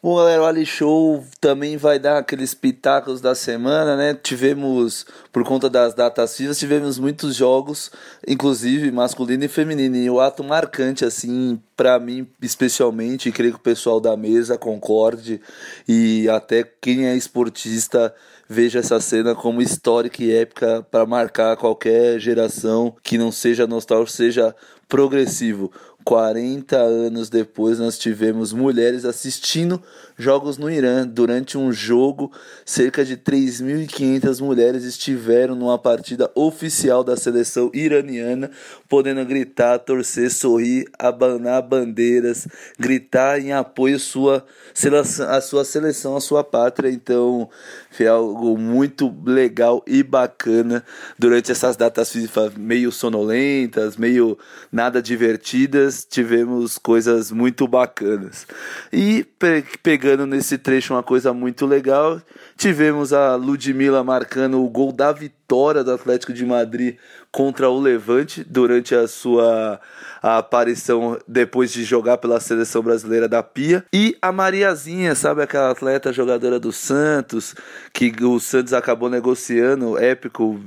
F: Bom, galera, o Ali Show também vai dar aqueles pitacos da semana, né? Tivemos, por conta das datas vivas, tivemos muitos jogos, inclusive masculino e feminino. E o ato marcante, assim, para mim especialmente, e creio que o pessoal da mesa concorde, e até quem é esportista veja essa cena como histórica e épica para marcar qualquer geração que não seja nostálgico, seja progressivo. 40 anos depois, nós tivemos mulheres assistindo jogos no Irã. Durante um jogo, cerca de 3.500 mulheres estiveram numa partida oficial da seleção iraniana, podendo gritar, torcer, sorrir, abanar bandeiras, gritar em apoio à sua seleção, à sua seleção, à sua pátria. Então, foi algo muito legal e bacana durante essas datas FIFA meio sonolentas, meio nada divertidas, tivemos coisas muito bacanas. E pe pegando nesse trecho uma coisa muito legal, tivemos a Ludmilla marcando o gol da vitória do Atlético de Madrid contra o Levante durante a sua a aparição depois de jogar pela seleção brasileira da Pia. E a Mariazinha, sabe aquela atleta jogadora do Santos, que o Santos acabou negociando, épico,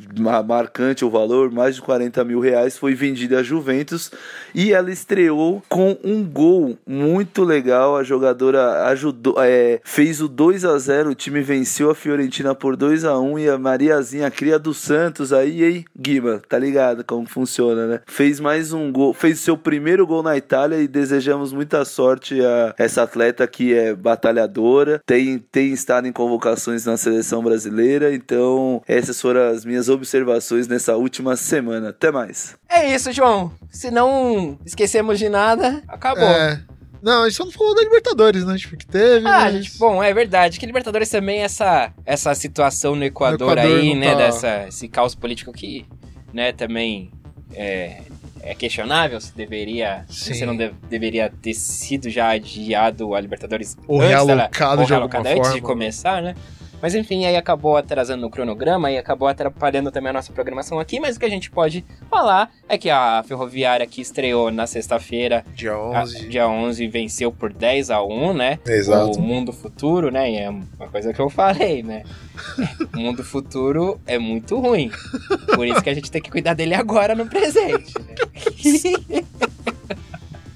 F: marcante o valor, mais de 40 mil reais, foi vendida à Juventus e ela estreou com um gol muito legal. A jogadora ajudou, é, fez o 2 a 0 o time venceu a Fiorentina por 2 a 1 e a Mariazinha, a cria do Santos, aí, aí, Guima, tá ligado como funciona, né? Fez mais um gol, fez seu primeiro gol na Itália e desejamos muita sorte a essa atleta que é batalhadora, tem, tem estado em convocações na seleção brasileira, então essas foram as minhas observações nessa última semana. Até mais.
A: É isso, João. Se não esquecemos de nada, acabou.
B: É. Não, a gente só não falou da Libertadores, né? Tipo, que teve.
A: Ah,
B: mas...
A: gente, bom, é verdade. Que Libertadores também é essa, essa situação no Equador,
B: Equador
A: aí, né?
B: tá-
A: Dessa, esse caos político que, né, também é, é questionável se deveria. Se
B: Sim.
A: não de- deveria ter sido já adiado a Libertadores
B: Ou
A: antes dela-
B: realocado
A: ou
B: de
A: realocado antes de começar, né? Mas enfim, aí acabou atrasando o cronograma e acabou atrapalhando também a nossa programação aqui. Mas o que a gente pode falar é que a Ferroviária que estreou na sexta-feira,
B: Dia
A: a-
B: 11.
A: dia 11, venceu por 10 a 1 né?
B: Exato.
A: O mundo futuro, né? E é uma coisa que eu falei, né? o mundo futuro é muito ruim. Por isso que a gente tem que cuidar dele agora no presente. né?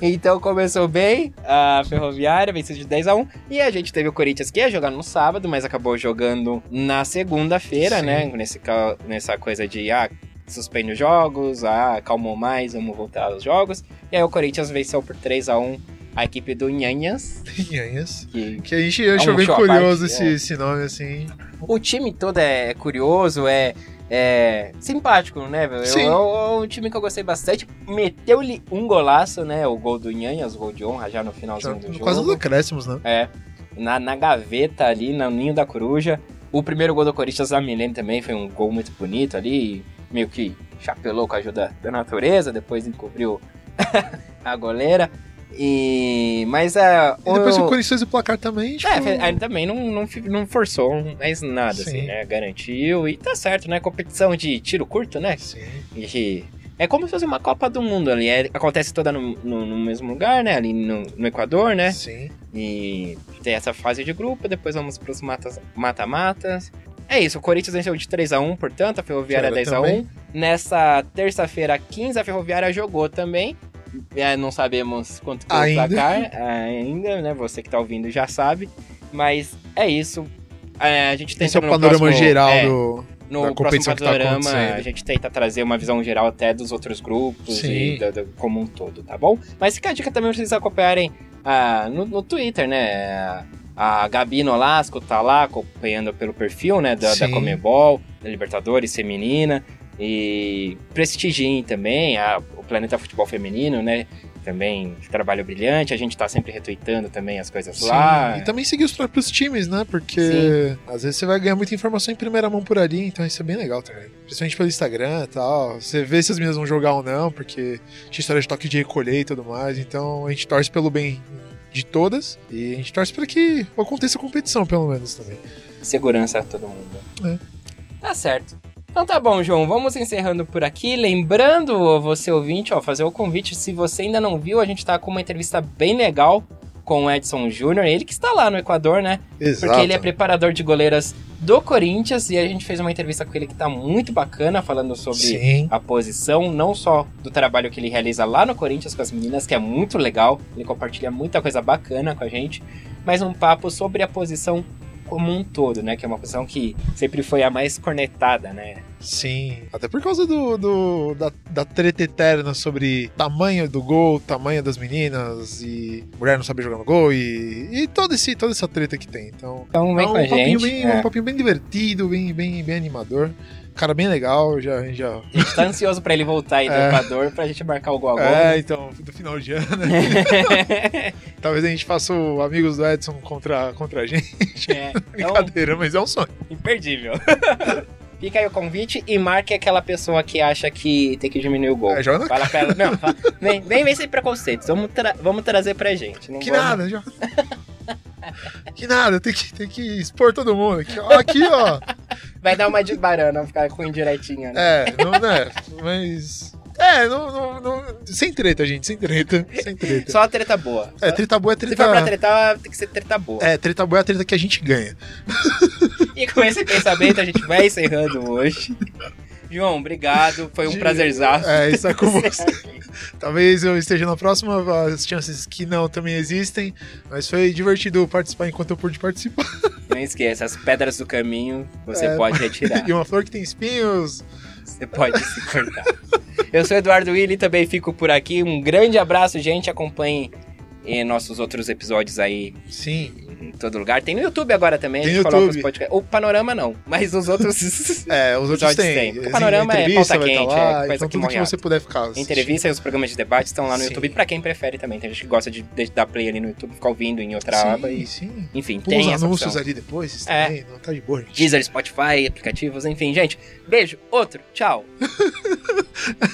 A: Então começou bem a Ferroviária, venceu de 10 a 1 E a gente teve o Corinthians que ia jogar no sábado, mas acabou jogando na segunda-feira, né? Nesse, nessa coisa de ah, suspende os jogos, ah, calmou mais, vamos voltar aos jogos. E aí o Corinthians venceu por 3 a 1 a equipe do Nhanhas.
B: Nhanhas.
A: Que
B: Que a gente achou
A: um
B: bem curioso
A: parte,
B: esse,
A: é.
B: esse nome, assim.
A: O time todo é curioso, é, é simpático, né? velho?
B: Sim.
A: É um- um time que eu gostei bastante. Meteu-lhe um golaço, né? O gol do Nhanhas, o gol de honra já no finalzinho do jogo.
B: Quase nos acréscimos, né?
A: É. Na, na gaveta ali, no ninho da coruja. O primeiro gol do Corinthians da Milene também foi um gol muito bonito ali. Meio que chapelou com a ajuda da natureza, depois encobriu a goleira. E. Mas é.
B: E depois o Corinthians fez o placar também, tipo...
A: É, aí também não, não, não forçou mais nada,
B: Sim.
A: assim, né? Garantiu e tá certo, né? Competição de tiro curto, né?
B: Sim.
A: E é como se fosse uma Copa do Mundo ali. é- acontece toda no, no- no mesmo lugar, né? Ali no, no Equador, né?
B: Sim.
A: E tem essa fase de grupo, depois vamos pros matas- mata-matas. É isso, o Corinthians venceu de 3x1, portanto, a Ferroviária
B: Ferroviária
A: 10x1. Nessa terça-feira, 15, a Ferroviária jogou também. É, não sabemos quanto foi
B: Ainda.
A: o placar ainda, né? Você que tá ouvindo já sabe. Mas é isso. É, a gente tenta
B: Esse é o
A: no
B: panorama
A: próximo-
B: geral
A: é,
B: do,
A: no
B: da
A: próximo
B: competição que tá
A: panorama,
B: acontecendo.
A: a gente tenta trazer uma visão geral até dos outros grupos
B: Sim.
A: e do, do- como um todo, tá bom? Mas fica a dica também pra vocês acompanharem ah, no, no Twitter, né? A Gabi Nolasco tá lá acompanhando pelo perfil, né? Da, da. Comebol, da Libertadores Feminina. E prestigiem também a, o Planeta Futebol Feminino, né? Também trabalho brilhante. A gente tá sempre retweetando também as coisas
B: Sim,
A: lá.
B: E também seguir os próprios times, né? Porque às vezes você vai ganhar muita informação em primeira mão por ali, então isso é bem legal também. Principalmente pelo Instagram e tal. Você vê se as meninas vão jogar ou não, porque tinha história de toque de recolher e tudo mais. Então a gente torce pelo bem de todas e a gente torce para que aconteça competição, pelo menos também.
A: segurança a todo mundo.
B: É.
A: Tá certo. Então tá bom, João, vamos encerrando por aqui. Lembrando você ouvinte, ó, fazer o convite, se você ainda não viu, a gente tá com uma entrevista bem legal com o Edson Júnior, ele que está lá no Equador, né?
B: Exato.
A: Porque ele é preparador de goleiras do Corinthians e a gente fez uma entrevista com ele que tá muito bacana, falando sobre
B: Sim.
A: a posição, não só do trabalho que ele realiza lá no Corinthians com as meninas, que é muito legal, ele compartilha muita coisa bacana com a gente, mas um papo sobre a posição como um todo, né? Que é uma posição que sempre foi a mais cornetada, né?
B: Sim, até por causa do, do- da, da treta eterna sobre tamanho do gol, tamanho das meninas e mulher não saber jogar no gol e, e todo esse, toda essa treta que tem. Então,
A: Então vem
B: é um
A: com a
B: papinho
A: gente.
B: bem,
A: é.
B: um papinho bem divertido, bem, bem, bem animador. Cara bem legal, já, já
A: A gente tá ansioso pra ele voltar aí do
B: É.
A: Equador pra gente marcar o gol.
B: É, então, do final de ano. né? Talvez a gente faça o Amigos do Edson contra, contra a gente.
A: É, então,
B: Brincadeira, mas é um sonho.
A: imperdível. Fica aí o convite e marque aquela pessoa que acha que tem que diminuir o gol.
B: É, joga
A: Fala pra ela. Não, fala, vem, vem, vem sem preconceitos. Vamos, tra- vamos trazer pra gente.
B: Que
A: vamos-
B: nada, já. que nada, tem que, tem que expor todo mundo. Aqui, ó, aqui, ó.
A: Vai dar uma de barana, ficar com indiretinha, né?
B: É, não, né? Mas. É, não, não, não- Sem treta, gente, sem treta. Sem treta.
A: Só a treta boa.
B: É, treta boa é
A: Se for pra
B: treta.
A: tretar, tem que ser treta boa.
B: É, treta boa é a treta que a gente ganha.
A: E com esse pensamento a gente vai encerrando hoje. João, obrigado. Foi um
B: De-
A: prazerzaço.
B: É, estar com você. Talvez eu esteja na próxima, as chances que não também existem, mas foi divertido participar enquanto eu pude participar.
A: Não esqueça, as pedras do caminho você
B: É,
A: pode retirar.
B: E uma flor que tem espinhos.
A: Você pode se cortar. Eu sou Eduardo Willi, também fico por aqui. Um grande abraço, gente. Acompanhe eh, nossos outros episódios aí
B: Sim,
A: em todo lugar. Tem no YouTube agora também.
B: Tem
A: a gente coloca
B: YouTube.
A: os podcasts. O Panorama não, mas os outros.
B: é, os outros têm.
A: tem. O panorama é pauta
B: tá
A: quente,
B: lá,
A: é coisa
B: então
A: que morre
B: que você puder ficar.
A: Entrevista e os programas de debate estão lá no
B: Sim.
A: YouTube pra quem prefere também. Tem gente que gosta de, de dar play ali no YouTube, ficar ouvindo em outra
B: Sim,
A: aba. E,
B: sim.
A: enfim,
B: Pula
A: tem
B: os anúncios
A: opção.
B: ali depois,
A: É.
B: também, não tá de boa, gente.
A: Deezer, Spotify, aplicativos, enfim, gente. Beijo, outro, tchau.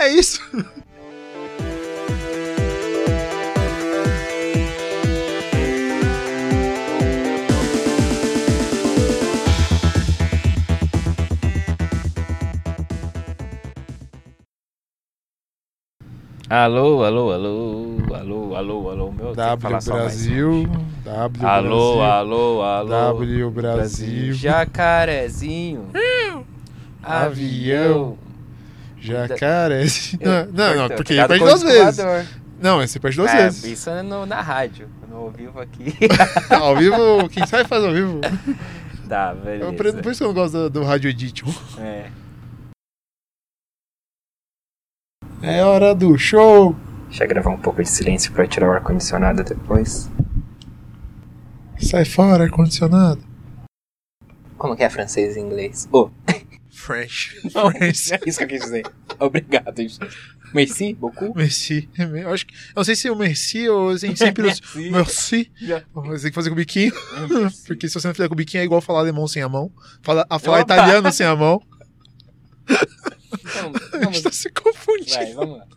B: É isso.
A: Alô, alô, alô, alô, alô, alô, meu.
B: W Brasil, W
A: Alô,
B: Brasil,
A: alô, alô.
B: W Brasil,
A: Jacarezinho.
B: avião, jacaré. Não, não, não, porque ele perde duas vezes. Não, você perde duas
A: É,
B: vezes.
A: isso é no- na rádio, no ao vivo aqui.
B: ao vivo, quem sabe faz ao vivo. Por
A: beleza.
B: por isso que eu não gosto do, do Rádio Edition.
A: É.
B: É hora do show.
A: Deixa eu gravar um pouco de silêncio pra tirar o ar-condicionado depois.
B: Sai fora, ar-condicionado.
A: Como que é francês e inglês? Oh,
B: French.
A: não,
B: French.
A: é isso que eu quis dizer. Obrigado, gente. Merci beaucoup.
B: Merci. Eu acho que. Eu não sei se é o merci ou a gente sempre usa.
A: Merci.
B: Merci.
A: Já.
B: Você tem que fazer com o biquinho. Porque se você não fizer com o biquinho é igual falar alemão sem a mão. Fala, a falar
A: Opa.
B: italiano sem a mão.
A: Então, vamos,
B: tá se confundindo.
A: vai, vamos lá.